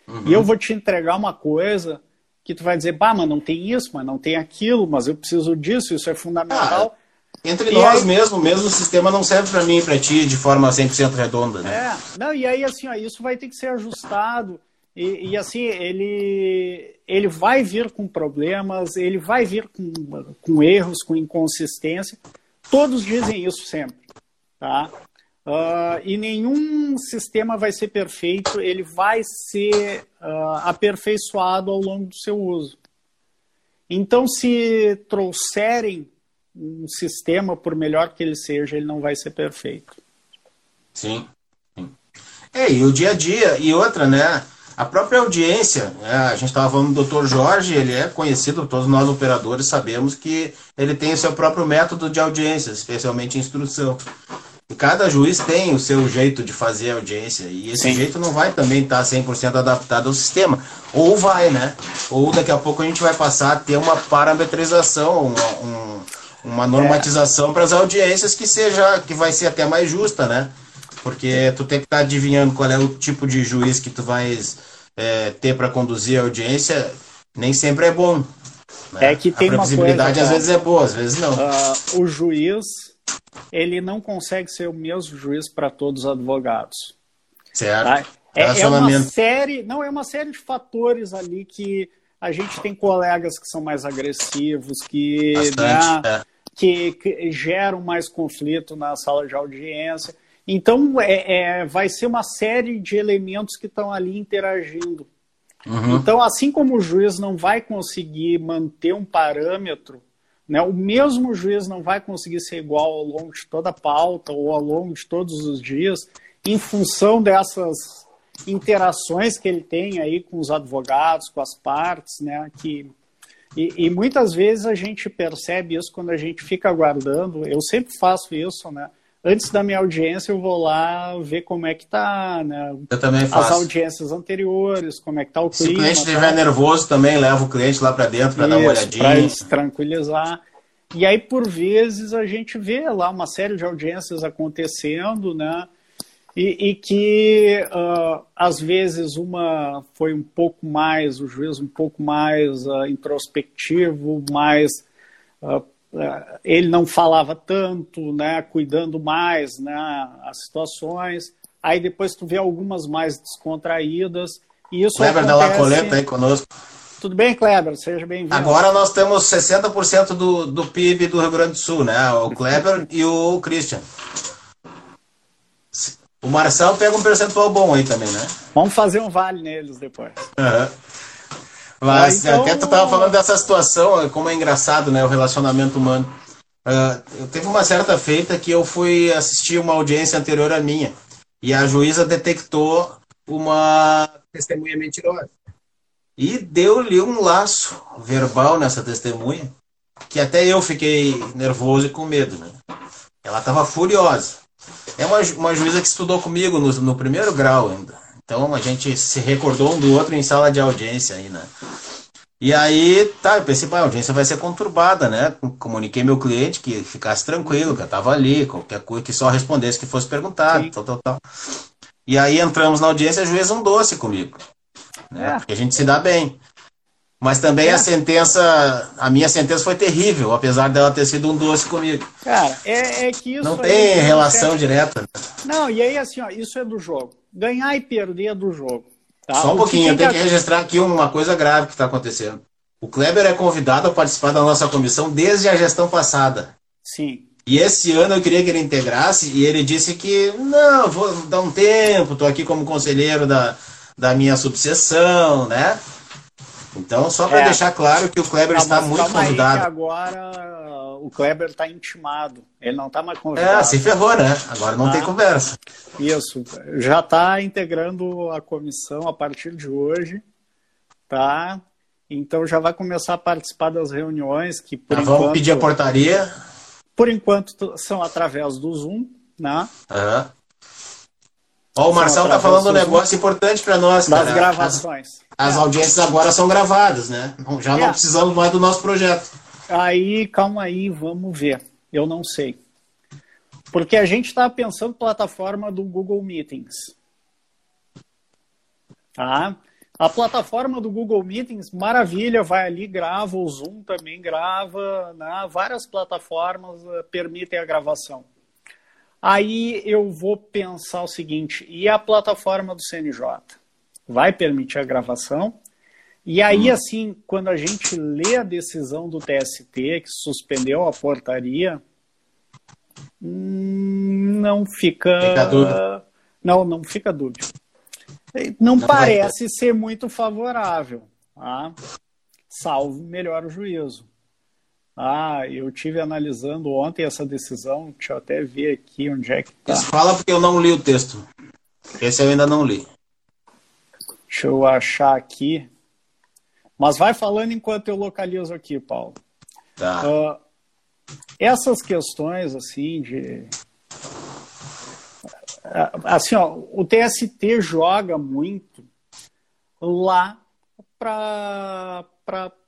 Uhum. E eu vou te entregar uma coisa que tu vai dizer, bah, mas não tem isso, mas não tem aquilo, mas eu preciso disso, isso é fundamental. Ah,
entre e nós aí... mesmo, mesmo o sistema não serve para mim e para ti de forma 100% redonda, né?
É, não, e aí assim, ó, isso vai ter que ser ajustado. E, e, assim, ele, ele vai vir com problemas, ele vai vir com, com erros, com inconsistência. Todos dizem isso sempre. Tá? Uh, e nenhum sistema vai ser perfeito, ele vai ser uh, aperfeiçoado ao longo do seu uso. Então, se trouxerem um sistema, por melhor que ele seja, ele não vai ser perfeito.
Sim. É, e o dia a dia, e outra, né? A própria audiência, né, a gente estava falando do Dr. Jorge, ele é conhecido, todos nós operadores sabemos que ele tem o seu próprio método de audiência, especialmente instrução. Cada juiz tem o seu jeito de fazer a audiência, e esse Sim. jeito não vai também estar tá 100% adaptado ao sistema. Ou vai, né? Ou daqui a pouco a gente vai passar a ter uma parametrização, uma, um, uma normatização é. para as audiências que seja, que vai ser até mais justa, né? Porque tu tem que estar tá adivinhando qual é o tipo de juiz que tu vais é, ter para conduzir a audiência, nem sempre é bom.
Né? É que tem a
previsibilidade coisa, às vezes é boa, às vezes não.
Uh, o juiz, ele não consegue ser o mesmo juiz para todos os advogados.
Certo. Tá?
É, é, uma série, não é uma série de fatores ali que a gente tem colegas que são mais agressivos, que, Bastante, né, é. que, que geram mais conflito na sala de audiência. Então, é, é, vai ser uma série de elementos que estão ali interagindo. Uhum. Então, assim como o juiz não vai conseguir manter um parâmetro, né, o mesmo juiz não vai conseguir ser igual ao longo de toda a pauta ou ao longo de todos os dias, em função dessas interações que ele tem aí com os advogados, com as partes, né, que e, e, muitas vezes a gente percebe isso quando a gente fica aguardando. Eu sempre faço isso, né? Antes da minha audiência eu vou lá ver como é que tá, né?
Eu também faço.
As audiências anteriores, como é que tá o clima.
Se o cliente estiver tá... nervoso também, leva o cliente lá para dentro para dar uma olhadinha. Para
tranquilizar. E aí, por vezes, a gente vê lá uma série de audiências acontecendo, né? E, e que, uh, às vezes, uma foi um pouco mais, o juiz um pouco mais uh, introspectivo, mais. Uh, ele não falava tanto, né? Cuidando mais, né? As situações. Aí depois tu vê algumas mais descontraídas. E isso
Kleber acontece... da La Coleta aí conosco.
Tudo bem, Kleber? Seja bem-vindo.
Agora nós temos 60% do, do PIB do Rio Grande do Sul, né? O Kleber e o Christian. O Marçal pega um percentual bom aí também, né?
Vamos fazer um vale neles depois.
Uhum. Mas ah, então... até tu estava falando dessa situação, como é engraçado, né? O relacionamento humano. Uh, eu teve uma certa feita que eu fui assistir uma audiência anterior à minha. E a juíza detectou uma testemunha mentirosa. E deu-lhe um laço verbal nessa testemunha, que até eu fiquei nervoso e com medo. Né? Ela estava furiosa. É uma, uma juíza que estudou comigo no, no primeiro grau ainda. Então a gente se recordou um do outro em sala de audiência aí, né? E aí, tá, eu pensei, a audiência vai ser conturbada, né? Comuniquei meu cliente que ficasse tranquilo, que eu tava ali, qualquer coisa, que só respondesse que fosse perguntado, Sim. tal, tal, tal. E aí entramos na audiência, a juíza um doce comigo né? É. Porque a gente se dá bem. Mas também é. a sentença, a minha sentença foi terrível, apesar dela ter sido um doce comigo.
Cara, é, é que isso.
Não tem relação direta.
Não, e aí assim, ó, isso é do jogo. Ganhar e perder é do jogo.
Tá? Só um pouquinho, eu tenho que registrar aqui uma coisa grave que está acontecendo. O Kleber é convidado a participar da nossa comissão desde a gestão passada.
Sim.
E esse ano eu queria que ele integrasse e ele disse que não, vou dar um tempo, estou aqui como conselheiro da, da minha subseção, né? Então, só para é. deixar claro que o Kleber está muito convidado.
agora o Kleber está intimado. Ele não está mais convidado.
É, se ferrou, né? Agora não tem ah. conversa.
Isso. Já está integrando a comissão a partir de hoje. Tá? Então já vai começar a participar das reuniões que por
enquanto, vamos pedir a portaria.
Por enquanto são através do Zoom, né?
Uhum. Ó, o Marcelo tá falando um negócio importante para nós,
das cara. gravações.
As, as, audiências agora são gravadas, né? Já não é. precisamos mais do nosso projeto.
Aí, calma aí, vamos ver. Eu não sei. Porque a gente está pensando plataforma do Google Meetings. Tá? A plataforma do Google Meetings, maravilha, vai ali, grava, o Zoom também grava, né? várias plataformas uh, permitem a gravação. Aí eu vou pensar o seguinte: e a plataforma do CNJ? Vai permitir a gravação? E aí, hum. assim, quando a gente lê a decisão do TST, que suspendeu a portaria, hum, não fica.
Fica dúvida.
Não, não fica dúvida. Não, não parece ser muito favorável, tá? salvo melhor o juízo. Ah, eu tive analisando ontem essa decisão, deixa eu até ver aqui onde é que tá.
Fala porque eu não li o texto. Esse eu ainda não li.
Deixa eu achar aqui. Mas vai falando enquanto eu localizo aqui, Paulo.
Tá. Uh,
essas questões, assim, de. Assim, ó, o TST joga muito lá para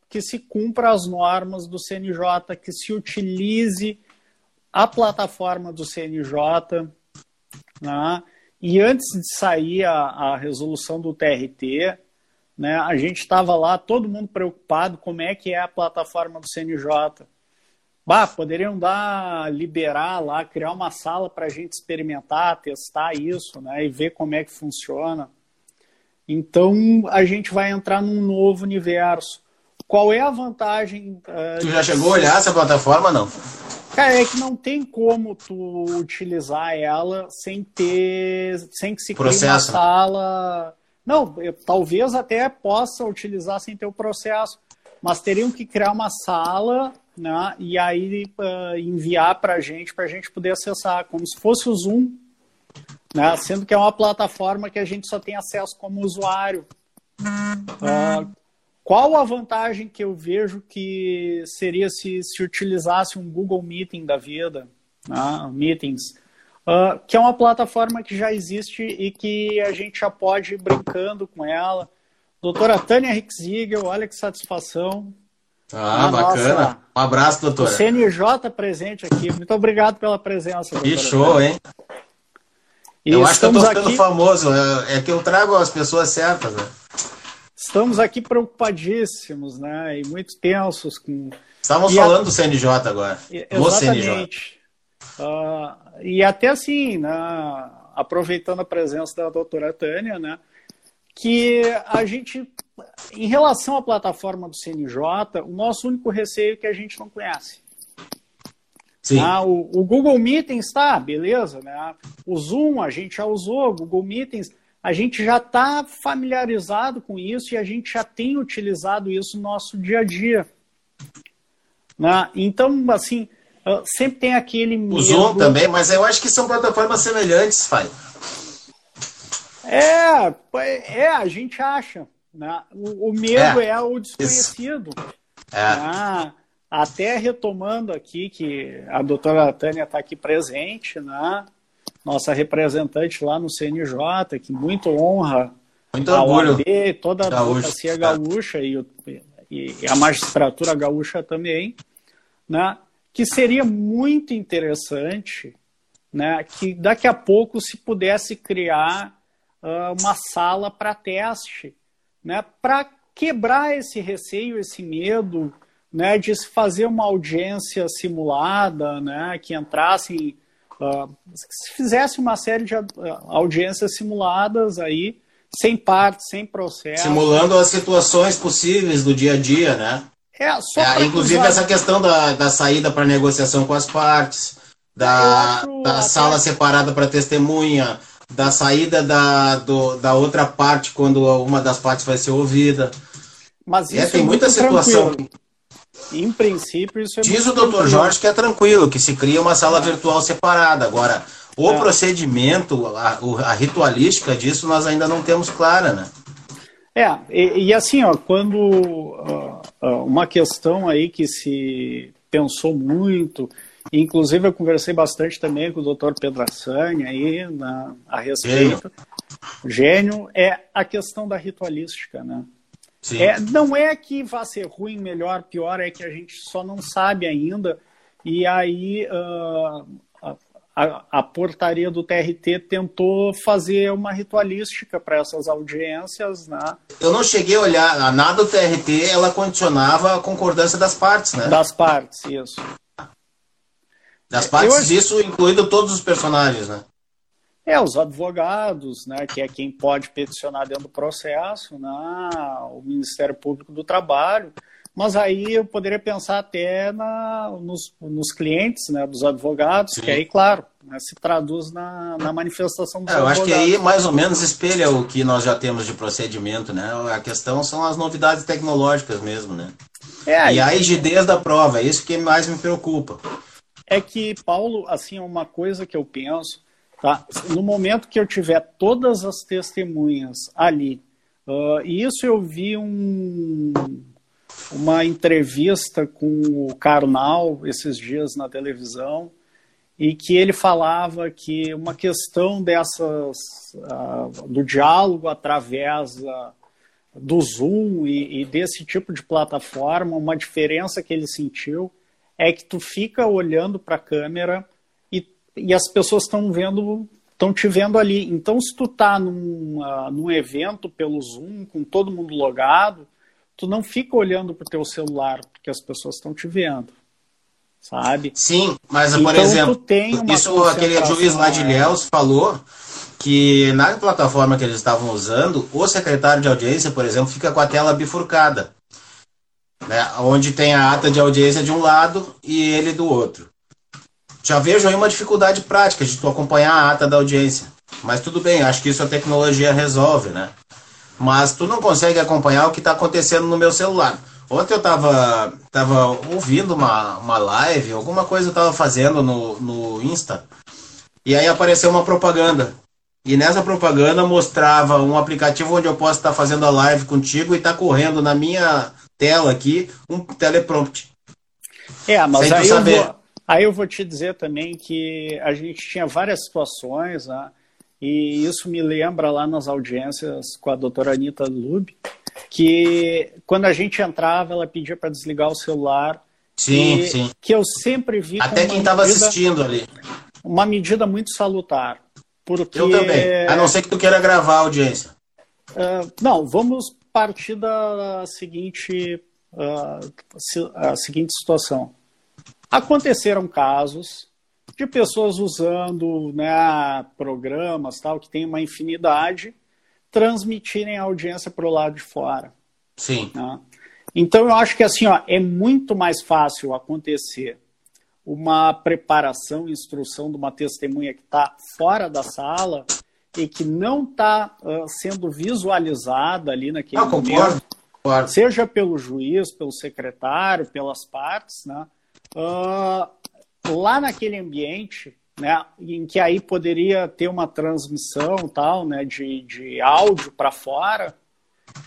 que se cumpra as normas do CNJ, que se utilize a plataforma do CNJ. Né? E antes de sair a, a resolução do TRT, né, a gente estava lá, todo mundo preocupado como é que é a plataforma do CNJ. Bah, poderiam dar, liberar lá, criar uma sala para a gente experimentar, testar isso, né, e ver como é que funciona. Então a gente vai entrar num novo universo. Qual é a vantagem?
Uh, tu já chegou a olhar essa plataforma, não?
Cara, é que não tem como tu utilizar ela sem ter, sem que se
processo. crie
uma sala. Não, eu, talvez até possa utilizar sem ter o processo, mas teriam que criar uma sala, né? E aí uh, enviar para a gente, para a gente poder acessar, como se fosse o Zoom, né? Sendo que é uma plataforma que a gente só tem acesso como usuário. Uh, qual a vantagem que eu vejo que seria se, se utilizasse um Google Meeting da vida, né? Meetings, uh, que é uma plataforma que já existe e que a gente já pode ir brincando com ela. Doutora Tânia Rixiegel, olha que satisfação.
Ah, bacana. Nossa, um abraço, doutor. O
CNJ presente aqui. Muito obrigado pela presença.
Doutora. Que show, hein? E eu acho que eu tô ficando aqui... famoso. É, é que eu trago as pessoas certas, né?
Estamos aqui preocupadíssimos, né? E muito tensos com.
Estávamos e falando a... do CNJ agora.
Exatamente. Uh, e até assim, né? aproveitando a presença da doutora Tânia, né? Que a gente, em relação à plataforma do CNJ, o nosso único receio é que a gente não conhece. Sim. Ah, o, o, Google Meetings está, beleza, né? O Zoom a gente já usou, o Google Meetings a gente já está familiarizado com isso e a gente já tem utilizado isso no nosso dia a dia. Né? Então, assim, ah, sempre tem aquele
medo... O Zoom também, mas eu acho que são plataformas semelhantes, Fai.
É, é, a gente acha. Né? O, o medo é, é o desconhecido. É. Né? Até retomando aqui que a doutora Tânia está aqui presente, né? Nossa representante lá no CNJ, que muito honra
muito a. OAB,
toda a advocacia é. gaúcha e, e, a magistratura gaúcha também, né? que seria muito interessante né, que daqui a pouco se pudesse criar uh, uma sala para teste, né, para quebrar esse receio, esse medo né, de se fazer uma audiência simulada, né, que entrasse Uh, se fizesse uma série de audiências simuladas aí, sem parte, sem processo.
Simulando as situações possíveis do dia a dia, né? É, só é, inclusive essa questão da, da saída para negociação com as partes, da, da sala separada para testemunha, da saída da, do, da outra parte quando uma das partes vai ser ouvida. Mas isso é, tem é muita situação. Tranquilo.
Em princípio, isso é
Diz o doutor Jorge que é tranquilo, que se cria uma sala virtual separada. Agora, o é. procedimento, a, a, ritualística disso nós ainda não temos clara, né?
É, e, e assim, ó, quando uma questão aí que se pensou muito, inclusive eu conversei bastante também com o doutor Pedrassani aí na, a respeito, gênio. gênio, é a questão da ritualística, né? É, não é que vá ser ruim, melhor, pior, é que a gente só não sabe ainda. E aí uh, a, a, portaria do TRT tentou fazer uma ritualística para essas audiências. Né?
Eu não cheguei a olhar, nada do TRT ela condicionava a concordância das partes, né?
Das partes, isso.
Das partes, Eu... isso incluindo todos os personagens, né?
É, os advogados, né, que é quem pode peticionar dentro do processo, né, o Ministério Público do Trabalho, mas aí eu poderia pensar até na, nos, nos clientes né, dos advogados, Sim. que aí, claro, né, se traduz na, na manifestação dos
é, Eu acho que aí mais ou menos espelha o que nós já temos de procedimento, né? A questão são as novidades tecnológicas mesmo, né? É, e a rigidez da prova, é isso que mais me preocupa.
É que, Paulo, assim, uma coisa que eu penso, Tá? No momento que eu tiver todas as testemunhas ali, uh, isso eu vi um, uma entrevista com o Karnal esses dias na televisão, e que ele falava que uma questão dessas uh, do diálogo através uh, do Zoom e, e, desse tipo de plataforma, uma diferença que ele sentiu é que tu fica olhando para a câmera e as pessoas estão vendo, estão te vendo ali. Então, se tu tá num, uh, num evento pelo Zoom, com todo mundo logado, tu não fica olhando pro teu celular, porque as pessoas estão te vendo. Sabe?
Sim, mas então, por exemplo, isso aquele juiz lá de Ilhéus falou que na plataforma que eles estavam usando, o secretário de audiência, por exemplo, fica com a tela bifurcada. Né, onde tem a ata de audiência de um lado e ele do outro. Já vejo aí uma dificuldade prática de tu acompanhar a ata da audiência. Mas tudo bem, acho que isso a tecnologia resolve, né? Mas tu não consegue acompanhar o que está acontecendo no meu celular. Ontem eu estava tava ouvindo uma, uma live, alguma coisa eu estava fazendo no, no Insta, e aí apareceu uma propaganda. E nessa propaganda mostrava um aplicativo onde eu posso estar tá fazendo a live contigo e tá correndo na minha tela aqui um teleprompter.
É, mas aí eu vou, Aí eu vou te dizer também que a gente tinha várias situações, né? e isso me lembra lá nas audiências com a doutora Anitta Lube, que quando a gente entrava, ela pedia para desligar o celular.
Sim, e, sim.
Que eu sempre vi.
Até quem estava assistindo ali.
Uma medida muito salutar. Porque...
Eu também. A não ser que tu queira gravar a audiência.
Uh, não, vamos partir da seguinte, uh, a seguinte situação. Aconteceram casos de pessoas usando né, programas tal que tem uma infinidade transmitirem a audiência para o lado de fora.
Sim.
Né? Então eu acho que assim ó, é muito mais fácil acontecer uma preparação, instrução de uma testemunha que está fora da sala e que não está uh, sendo visualizada ali naquele ah, momento, concordo. seja pelo juiz, pelo secretário, pelas partes, né? Uh, lá naquele ambiente, né, em que aí poderia ter uma transmissão tal, né, de, de áudio para fora,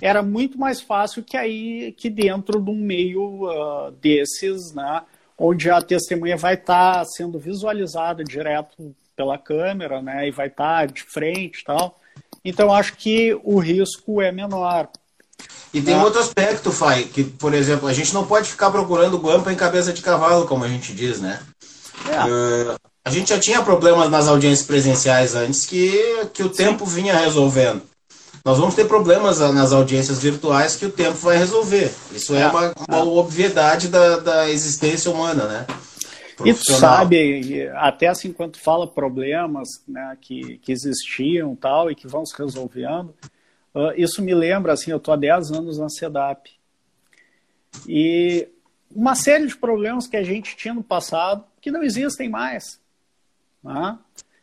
era muito mais fácil que aí que dentro de um meio uh, desses, né, onde a testemunha vai estar tá sendo visualizada direto pela câmera, né, e vai estar tá de frente, tal. Então acho que o risco é menor.
E tem né? outro aspecto, Fai, que, por exemplo, a gente não pode ficar procurando guampa em cabeça de cavalo, como a gente diz, né? É. Uh, a gente já tinha problemas nas audiências presenciais antes que, que o tempo vinha resolvendo. Nós vamos ter problemas nas audiências virtuais que o tempo vai resolver. Isso é, é uma, uma obviedade da, da existência humana, né?
E tu sabe, até assim, quando fala problemas né, que, que existiam tal e que vão se resolvendo, uh, isso me lembra, assim, eu estou há 10 anos na SEDAP. E uma série de problemas que a gente tinha no passado que não existem mais. Né?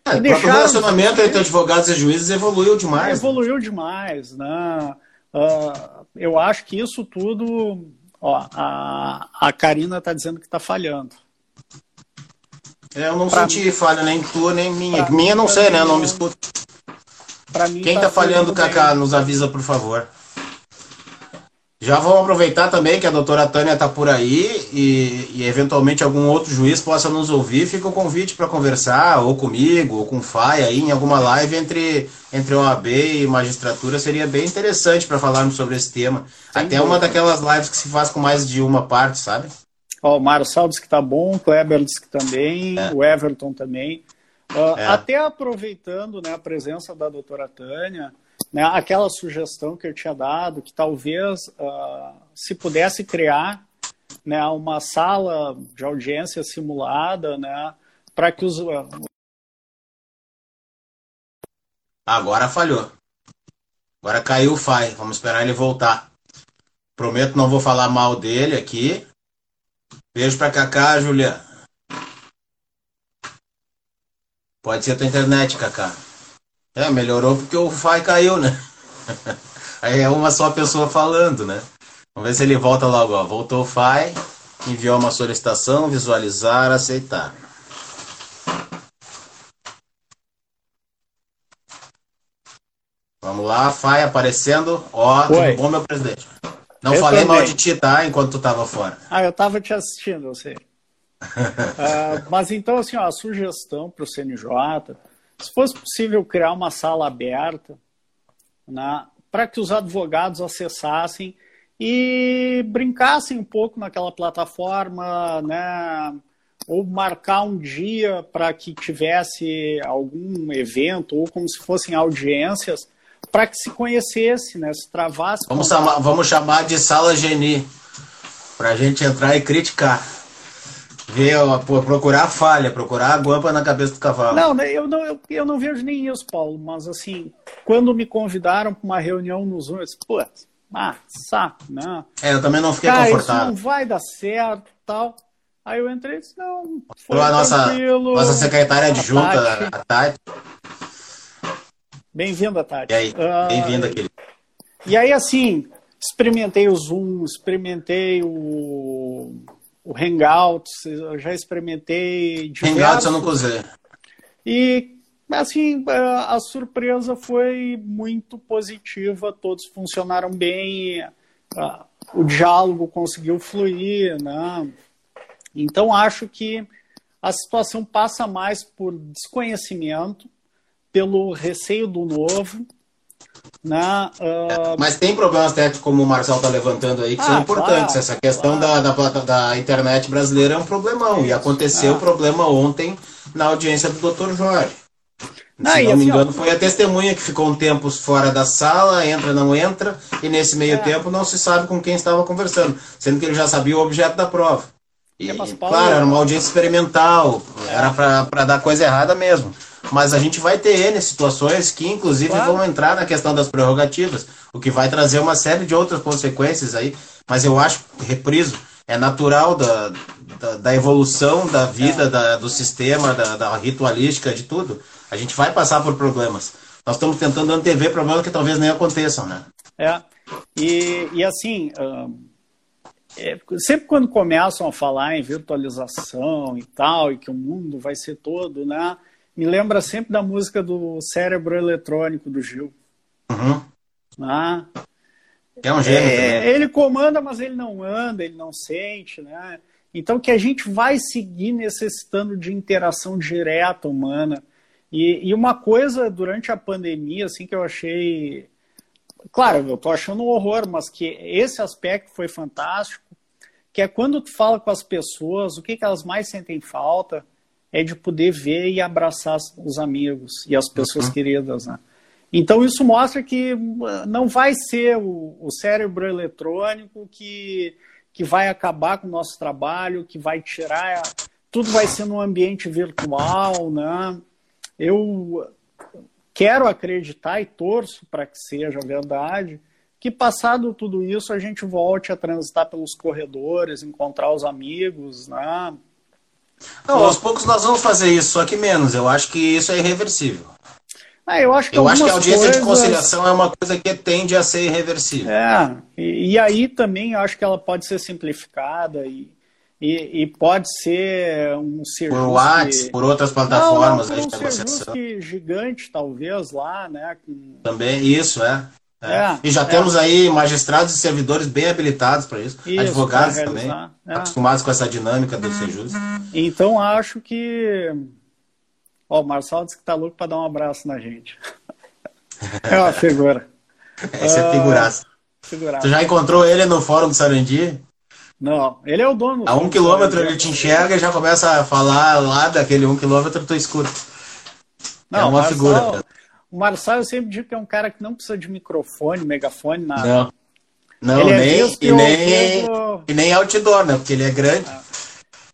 É, o relacionamento entre advogados e juízes evoluiu demais. É,
evoluiu né? demais. Né? Uh, eu acho que isso tudo. Ó, a, a Karina está dizendo que está falhando.
É, eu não pra senti mim, falha nem tua, nem minha. Pra, minha não sei, né? Mim, não me escuta. Quem está tá falhando, Kaká, nos avisa, por favor. Já vamos aproveitar também que a doutora Tânia está por aí e, e, eventualmente algum outro juiz possa nos ouvir. Fica o convite para conversar, ou comigo, ou com o FAI aí, em alguma live entre, entre OAB e magistratura. Seria bem interessante para falarmos sobre esse tema. Sem Até uma daquelas lives que se faz com mais de uma parte, sabe?
Ó, o Marçal diz que tá bom, o Kleber diz que também, é. o Everton também. Uh, é. Até aproveitando né, a presença da doutora Tânia, né, aquela sugestão que eu tinha dado, que talvez uh, se pudesse criar né, uma sala de audiência simulada, né, para que os.
Agora falhou. Agora caiu o FAI. Vamos esperar ele voltar. Prometo não vou falar mal dele aqui. Beijo pra Cacá, Julia. Pode ser a tua internet, Cacá. É, melhorou porque o Fai caiu, né? Aí é uma só pessoa falando, né? Vamos ver se ele volta logo, ó. Voltou o Fai, enviou uma solicitação, visualizar, aceitar. Vamos lá, Fai aparecendo. Ó, Oi. tudo bom, meu presidente? Não eu falei também. mal de ti, tá? Enquanto tu tava fora.
Ah, eu tava te assistindo, eu sei. Uh, mas então, assim, ó, a sugestão para o CNJ se fosse possível criar uma sala aberta né, para que os advogados acessassem e brincassem um pouco naquela plataforma, né, ou marcar um dia para que tivesse algum evento, ou como se fossem audiências, para que se conhecesse, né, se travasse.
Vamos, chamar, vamos chamar de sala Geni, para a gente entrar e criticar ver, procurar a falha, procurar a guampa na cabeça do cavalo.
Não, né, eu não, eu, eu não vejo nem isso, Paulo, mas assim, quando me convidaram para uma reunião no Zoom, eu disse, pô, ah, saco, né?
É, eu também não fiquei Cara, confortável. Isso
não vai dar certo tal. Aí eu entrei e disse, não,
foi a nossa, nossa secretária adjunta, a Tati.
Bem-vinda, Tati.
E aí, bem-vinda, uh, querido.
E aí, assim, experimentei o Zoom, experimentei o o Hangouts, eu já experimentei.
Hangouts eu não usei.
E, assim, a surpresa foi muito positiva, todos funcionaram bem, o diálogo conseguiu fluir, né? Então, acho que a situação passa mais por desconhecimento, pelo receio do novo, Na, uh...
Mas tem problemas técnicos, como o Marcel está levantando aí, que ah, são importantes. Claro, Essa questão claro. da, da, da, internet brasileira é um problemão. E aconteceu o ah. problema ontem na audiência do Dr. Jorge. Se não assim, me engano, ó, foi a testemunha que ficou um tempo fora da sala, entra, não entra, e nesse meio é. tempo não se sabe com quem estava conversando, sendo que ele já sabia o objeto da prova. E, claro, era uma audiência experimental, era para dar coisa errada mesmo. Mas a gente vai ter N situações que, inclusive, claro. vão entrar na questão das prerrogativas, o que vai trazer uma série de outras consequências aí. Mas eu acho, repriso, é natural da, da, da evolução da vida, é. da, do sistema, da, da ritualística, de tudo. A gente vai passar por problemas. Nós estamos tentando antever problemas que talvez nem aconteçam, né?
É. E, e assim, é, sempre quando começam a falar em virtualização e tal, e que o mundo vai ser todo, né? Me lembra sempre da música do Cérebro Eletrônico do Gil.
Uhum.
Ah,
é um gênio. É,
ele comanda, mas ele não anda, ele não sente, né? Então que a gente vai seguir necessitando de interação direta humana. E, e uma coisa durante a pandemia, assim, que eu achei. Claro, eu tô achando um horror, mas que esse aspecto foi fantástico, que é quando tu fala com as pessoas, o que, que elas mais sentem falta é de poder ver e abraçar os amigos e as pessoas uhum. queridas, né? Então isso mostra que uh, não vai ser o, o, cérebro eletrônico que, que vai acabar com o nosso trabalho, que vai tirar. Tudo vai ser no ambiente virtual, né? Eu quero acreditar e torço para que seja verdade, que passado tudo isso a gente volte a transitar pelos corredores, encontrar os amigos, né?
Não, aos poucos nós vamos fazer isso, só que menos. Eu acho que isso é irreversível.
Ah, eu acho que,
eu acho que a audiência coisas... de conciliação é uma coisa que tende a ser irreversível.
É, e, e aí também eu acho que ela pode ser simplificada e, e, e pode ser um serviço.
Por WhatsApp, por outras plataformas
não, não, por um serviço gigante, talvez, lá, né? Com...
Também, isso, é. É. É, e já é. temos aí magistrados e servidores bem habilitados para isso, isso, advogados também, é. acostumados com essa dinâmica do Sejus.
Então acho que. Ó, o Marcelo disse que tá louco para dar um abraço na gente. é uma figura.
Esse é figuraça. figuraça. Tu já encontrou ele no fórum do Sarandi?
Não, ele é o dono.
A um quilômetro ele te enxerga e já começa a falar lá daquele um quilômetro, tu escuta. Não, é uma Marcelo, figura.
O Marçal eu sempre digo que é um cara que não precisa de microfone, megafone, nada.
Não. Não, ele é nem, é e, nem, e nem outdoor, né? Porque ele é grande. É.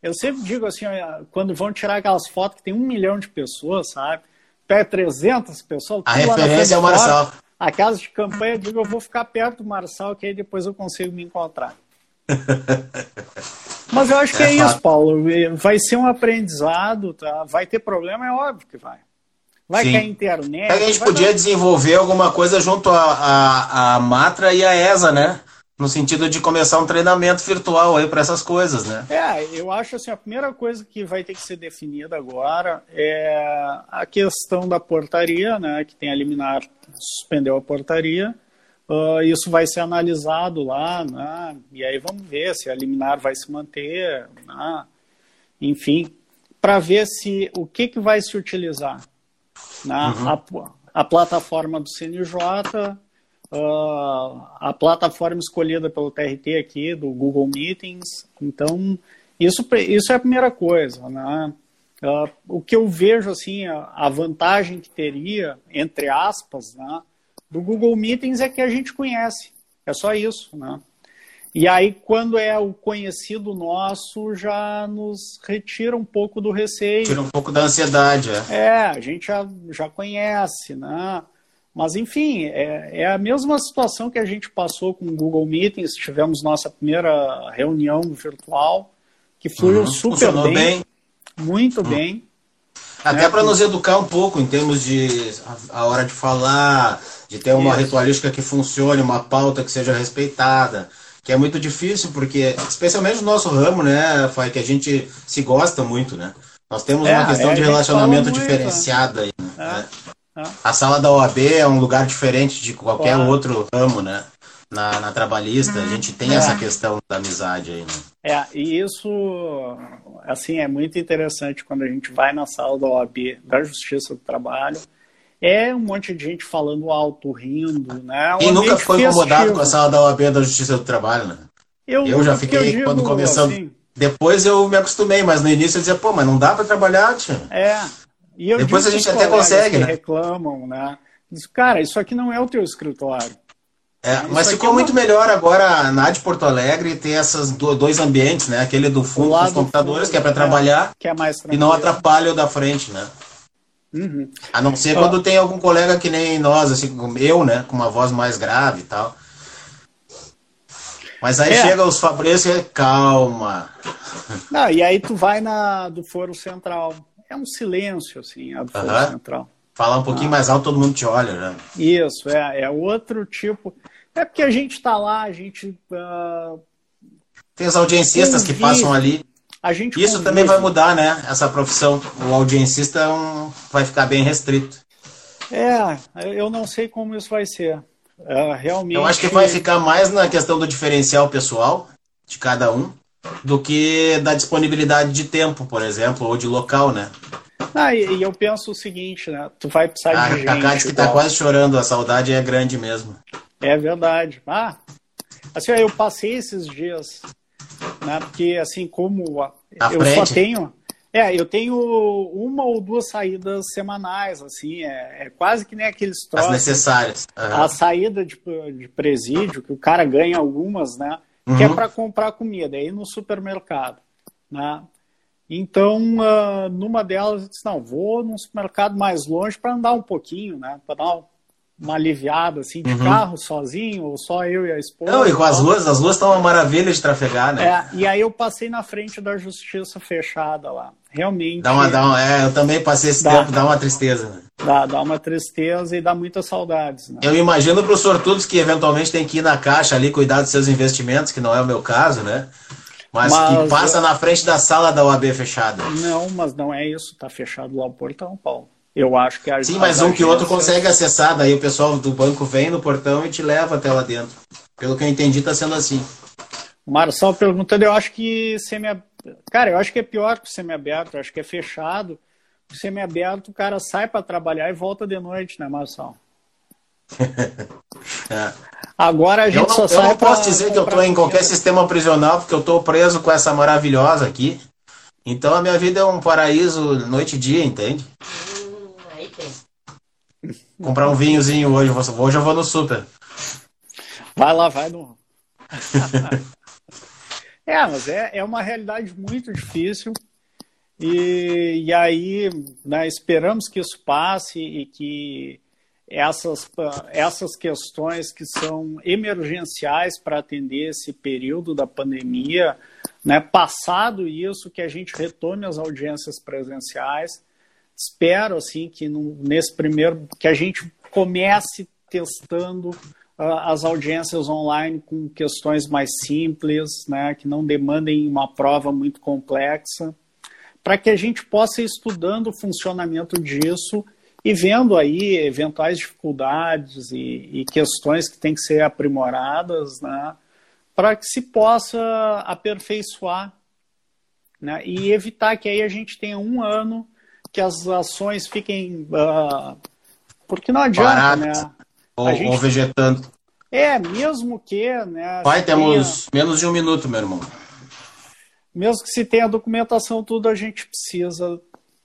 Eu sempre digo assim, quando vão tirar aquelas fotos que tem um milhão de pessoas, sabe? Pé 300 pessoas.
A referência é o Marçal.
A casa de campanha, eu digo, eu vou ficar perto do Marçal, que aí depois eu consigo me encontrar. Mas eu acho que é, é isso, Paulo. Vai ser um aprendizado, tá? Vai ter problema, é óbvio que vai. Vai Sim. cair internet.
A gente podia dar... desenvolver alguma coisa junto à, Matra e à ESA, né? No sentido de começar um treinamento virtual aí para essas coisas, né?
É, eu acho assim, a primeira coisa que vai ter que ser definida agora é a questão da portaria, né? Que tem a liminar, suspendeu a portaria. Uh, isso vai ser analisado lá, né? E aí vamos ver se a liminar vai se manter, né? enfim, para ver se o que, que vai se utilizar né? Uhum. A, a, plataforma do CNJ, uh, a plataforma escolhida pelo TRT aqui, do Google Meetings. Então, isso, isso é a primeira coisa. Né? Uh, o que eu vejo, assim, a, a, vantagem que teria, entre aspas, né, do Google Meetings é que a gente conhece. É só isso, né? E aí, quando é o conhecido nosso, já nos retira um pouco do receio.
Tira um pouco da ansiedade,
é. É, a gente já, já conhece, né? Mas, enfim, é, é a mesma situação que a gente passou com o Google Meetings. Tivemos nossa primeira reunião virtual, que fluiu uhum. super bem, bem, Muito uhum. bem.
Até né? para nos educar um pouco em termos de a, a hora de falar, de ter uma Isso. ritualística que funcione, uma pauta que seja respeitada que é muito difícil, porque, especialmente no nosso ramo, né, Fai, que a gente se gosta muito, né? Nós temos é, uma questão é, de relacionamento diferenciada aí, né? É, é, a sala da OAB é um lugar diferente de qualquer claro. outro ramo, né? Na, na trabalhista, a gente tem essa é. questão da amizade aí, né?
É, e isso, assim, é muito interessante quando a gente vai na sala da OAB, da Justiça do Trabalho, é um monte de gente falando alto, rindo, né?
Quem nunca foi incomodado com a sala da OAB da Justiça do Trabalho, né? Eu, eu já fiquei, eu digo, quando começou... Assim, depois eu me acostumei, mas no início eu dizia, pô, mas não dá para trabalhar, tio.
É.
E Depois a gente até consegue, né?
reclamam, né? Diz, cara, isso aqui não é o teu escritório.
É, mas ficou é uma... muito melhor agora na de Porto Alegre ter esses dois ambientes, né? Aquele do fundo dos computadores, fundo, que é para trabalhar,
é, é
e não atrapalha o da frente, né? Uhum. A não ser quando tem algum colega que nem nós, assim, eu, né? Com uma voz mais grave e tal. Mas aí é. chega os Fabrício e calma.
Não, e aí tu vai na do Foro Central. É um silêncio, assim, a do Foro uhum. Central.
Falar um pouquinho ah. mais alto, todo mundo te olha, né?
Isso, é, é outro tipo. É porque a gente está lá, a gente. Uh...
Tem os audiencistas que passam ali.
A gente
Isso convive. também vai mudar, né? Essa profissão. O audiencista é um... vai ficar bem restrito.
É, eu não sei como isso vai ser. Uh, realmente.
Eu acho que vai ficar mais na questão do diferencial pessoal de cada um do que da disponibilidade de tempo, por exemplo, ou de local, né?
Ah, e, e eu penso o seguinte, né? Tu vai precisar ah, de gente. A
Cátia que tá quase chorando, a saudade é grande mesmo.
É verdade. Ah, assim, eu passei esses dias, né? Porque assim como
a,
eu frente. só tenho, é, eu tenho uma ou duas saídas semanais, assim, é, é quase que nem aqueles
troços. As necessárias.
Uhum. A saída de, de presídio, que o cara ganha algumas, né? Uhum. Que é para comprar comida, aí no supermercado, né? Então, uh, numa delas, eu disse, não, vou num supermercado mais longe para andar um pouquinho, né? Para dar uma aliviada, assim, de uhum. carro, sozinho, ou só eu e a esposa.
Não, e com as ruas, as ruas estão uma maravilha de trafegar, né?
É, e aí eu passei na frente da justiça fechada lá. Realmente.
Dá uma, dá uma, é, eu também passei esse dá, tempo, dá uma tristeza. Né?
Dá, dá uma tristeza e dá muitas saudades. Né?
Eu imagino para os sortudos que eventualmente tem que ir na caixa ali cuidar dos seus investimentos, que não é o meu caso, né? Mas, mas que passa eu... na frente da sala da OAB fechada.
Não, mas não é isso. Tá fechado lá o portão, Paulo. Eu acho que a
Sim, mas um que outro consegue acessar, daí o pessoal do banco vem no portão e te leva até lá dentro. Pelo que eu entendi, está sendo assim.
O Marçal perguntando, eu acho que semi Cara, eu acho que é pior que o semiaberto, eu acho que é fechado. O semiaberto, o cara sai para trabalhar e volta de noite, né, Marçal? é. Agora a gente
eu
não,
só
eu
não posso dizer que eu estou em qualquer sistema prisional, porque eu estou preso com essa maravilhosa aqui. Então a minha vida é um paraíso noite e dia, entende? Comprar um vinhozinho hoje. Hoje eu vou no super.
Vai lá, vai no. é, mas é, é uma realidade muito difícil. E, e aí, né, esperamos que isso passe e que essas, essas questões que são emergenciais para atender esse período da pandemia, né, passado isso, que a gente retome as audiências presenciais espero assim que no, nesse primeiro que a gente comece testando uh, as audiências online com questões mais simples, né, que não demandem uma prova muito complexa, para que a gente possa ir estudando o funcionamento disso e vendo aí eventuais dificuldades e, e questões que têm que ser aprimoradas, né, para que se possa aperfeiçoar né, e evitar que aí a gente tenha um ano que as ações fiquem. Uh, porque não adianta, né?
Ou, gente... ou, vegetando.
É, mesmo que. Né,
Vai, temos tenha... menos de um minuto, meu irmão.
Mesmo que se tenha documentação, tudo a gente precisa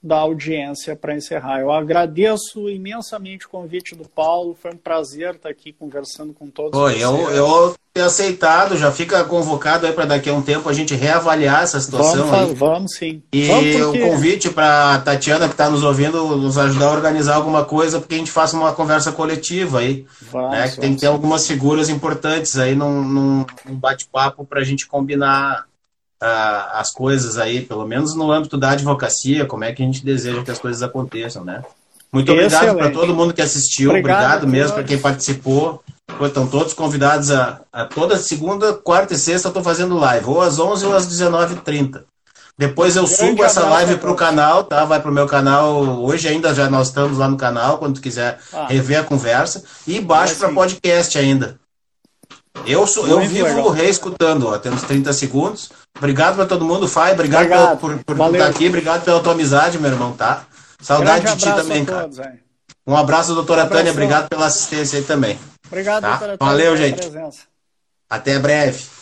da audiência para encerrar. Eu agradeço imensamente o convite do Paulo, foi um prazer estar aqui conversando com todos
Oi. Eu, eu ter aceitado, já fica convocado aí para daqui a um tempo a gente reavaliar essa situação.
Vamos, vamos sim.
E
vamos
porque... o convite para Tatiana que está nos ouvindo nos ajudar a organizar alguma coisa, porque a gente faça uma conversa coletiva aí. Vamos, né, que tem que ter algumas figuras importantes aí num, num, num bate-papo para a gente combinar as coisas aí, pelo menos no âmbito da advocacia, como é que a gente deseja que as coisas aconteçam, né? Muito obrigado para todo mundo que assistiu, obrigado, obrigado mesmo para quem participou. Estão todos convidados a, a, toda segunda, quarta e sexta eu estou fazendo live, ou às 11 ou às 19h30. Depois eu um subo essa live para o canal, tá? Vai para o meu canal. Hoje ainda já nós estamos lá no canal, quando tu quiser ah, rever a conversa. E baixo para podcast ainda. Eu, sou, eu vivo legal. reescutando, ó. Temos 30 segundos. Obrigado para todo mundo, Fai. Obrigado, obrigado. por, por estar aqui. Obrigado pela tua amizade, meu irmão, tá? Saudade de ti também, cara. Um abraço, doutora um Tânia. Obrigado pela assistência aí também.
Obrigado,
tá?
doutora
Tânia. Valeu, gente. Até breve.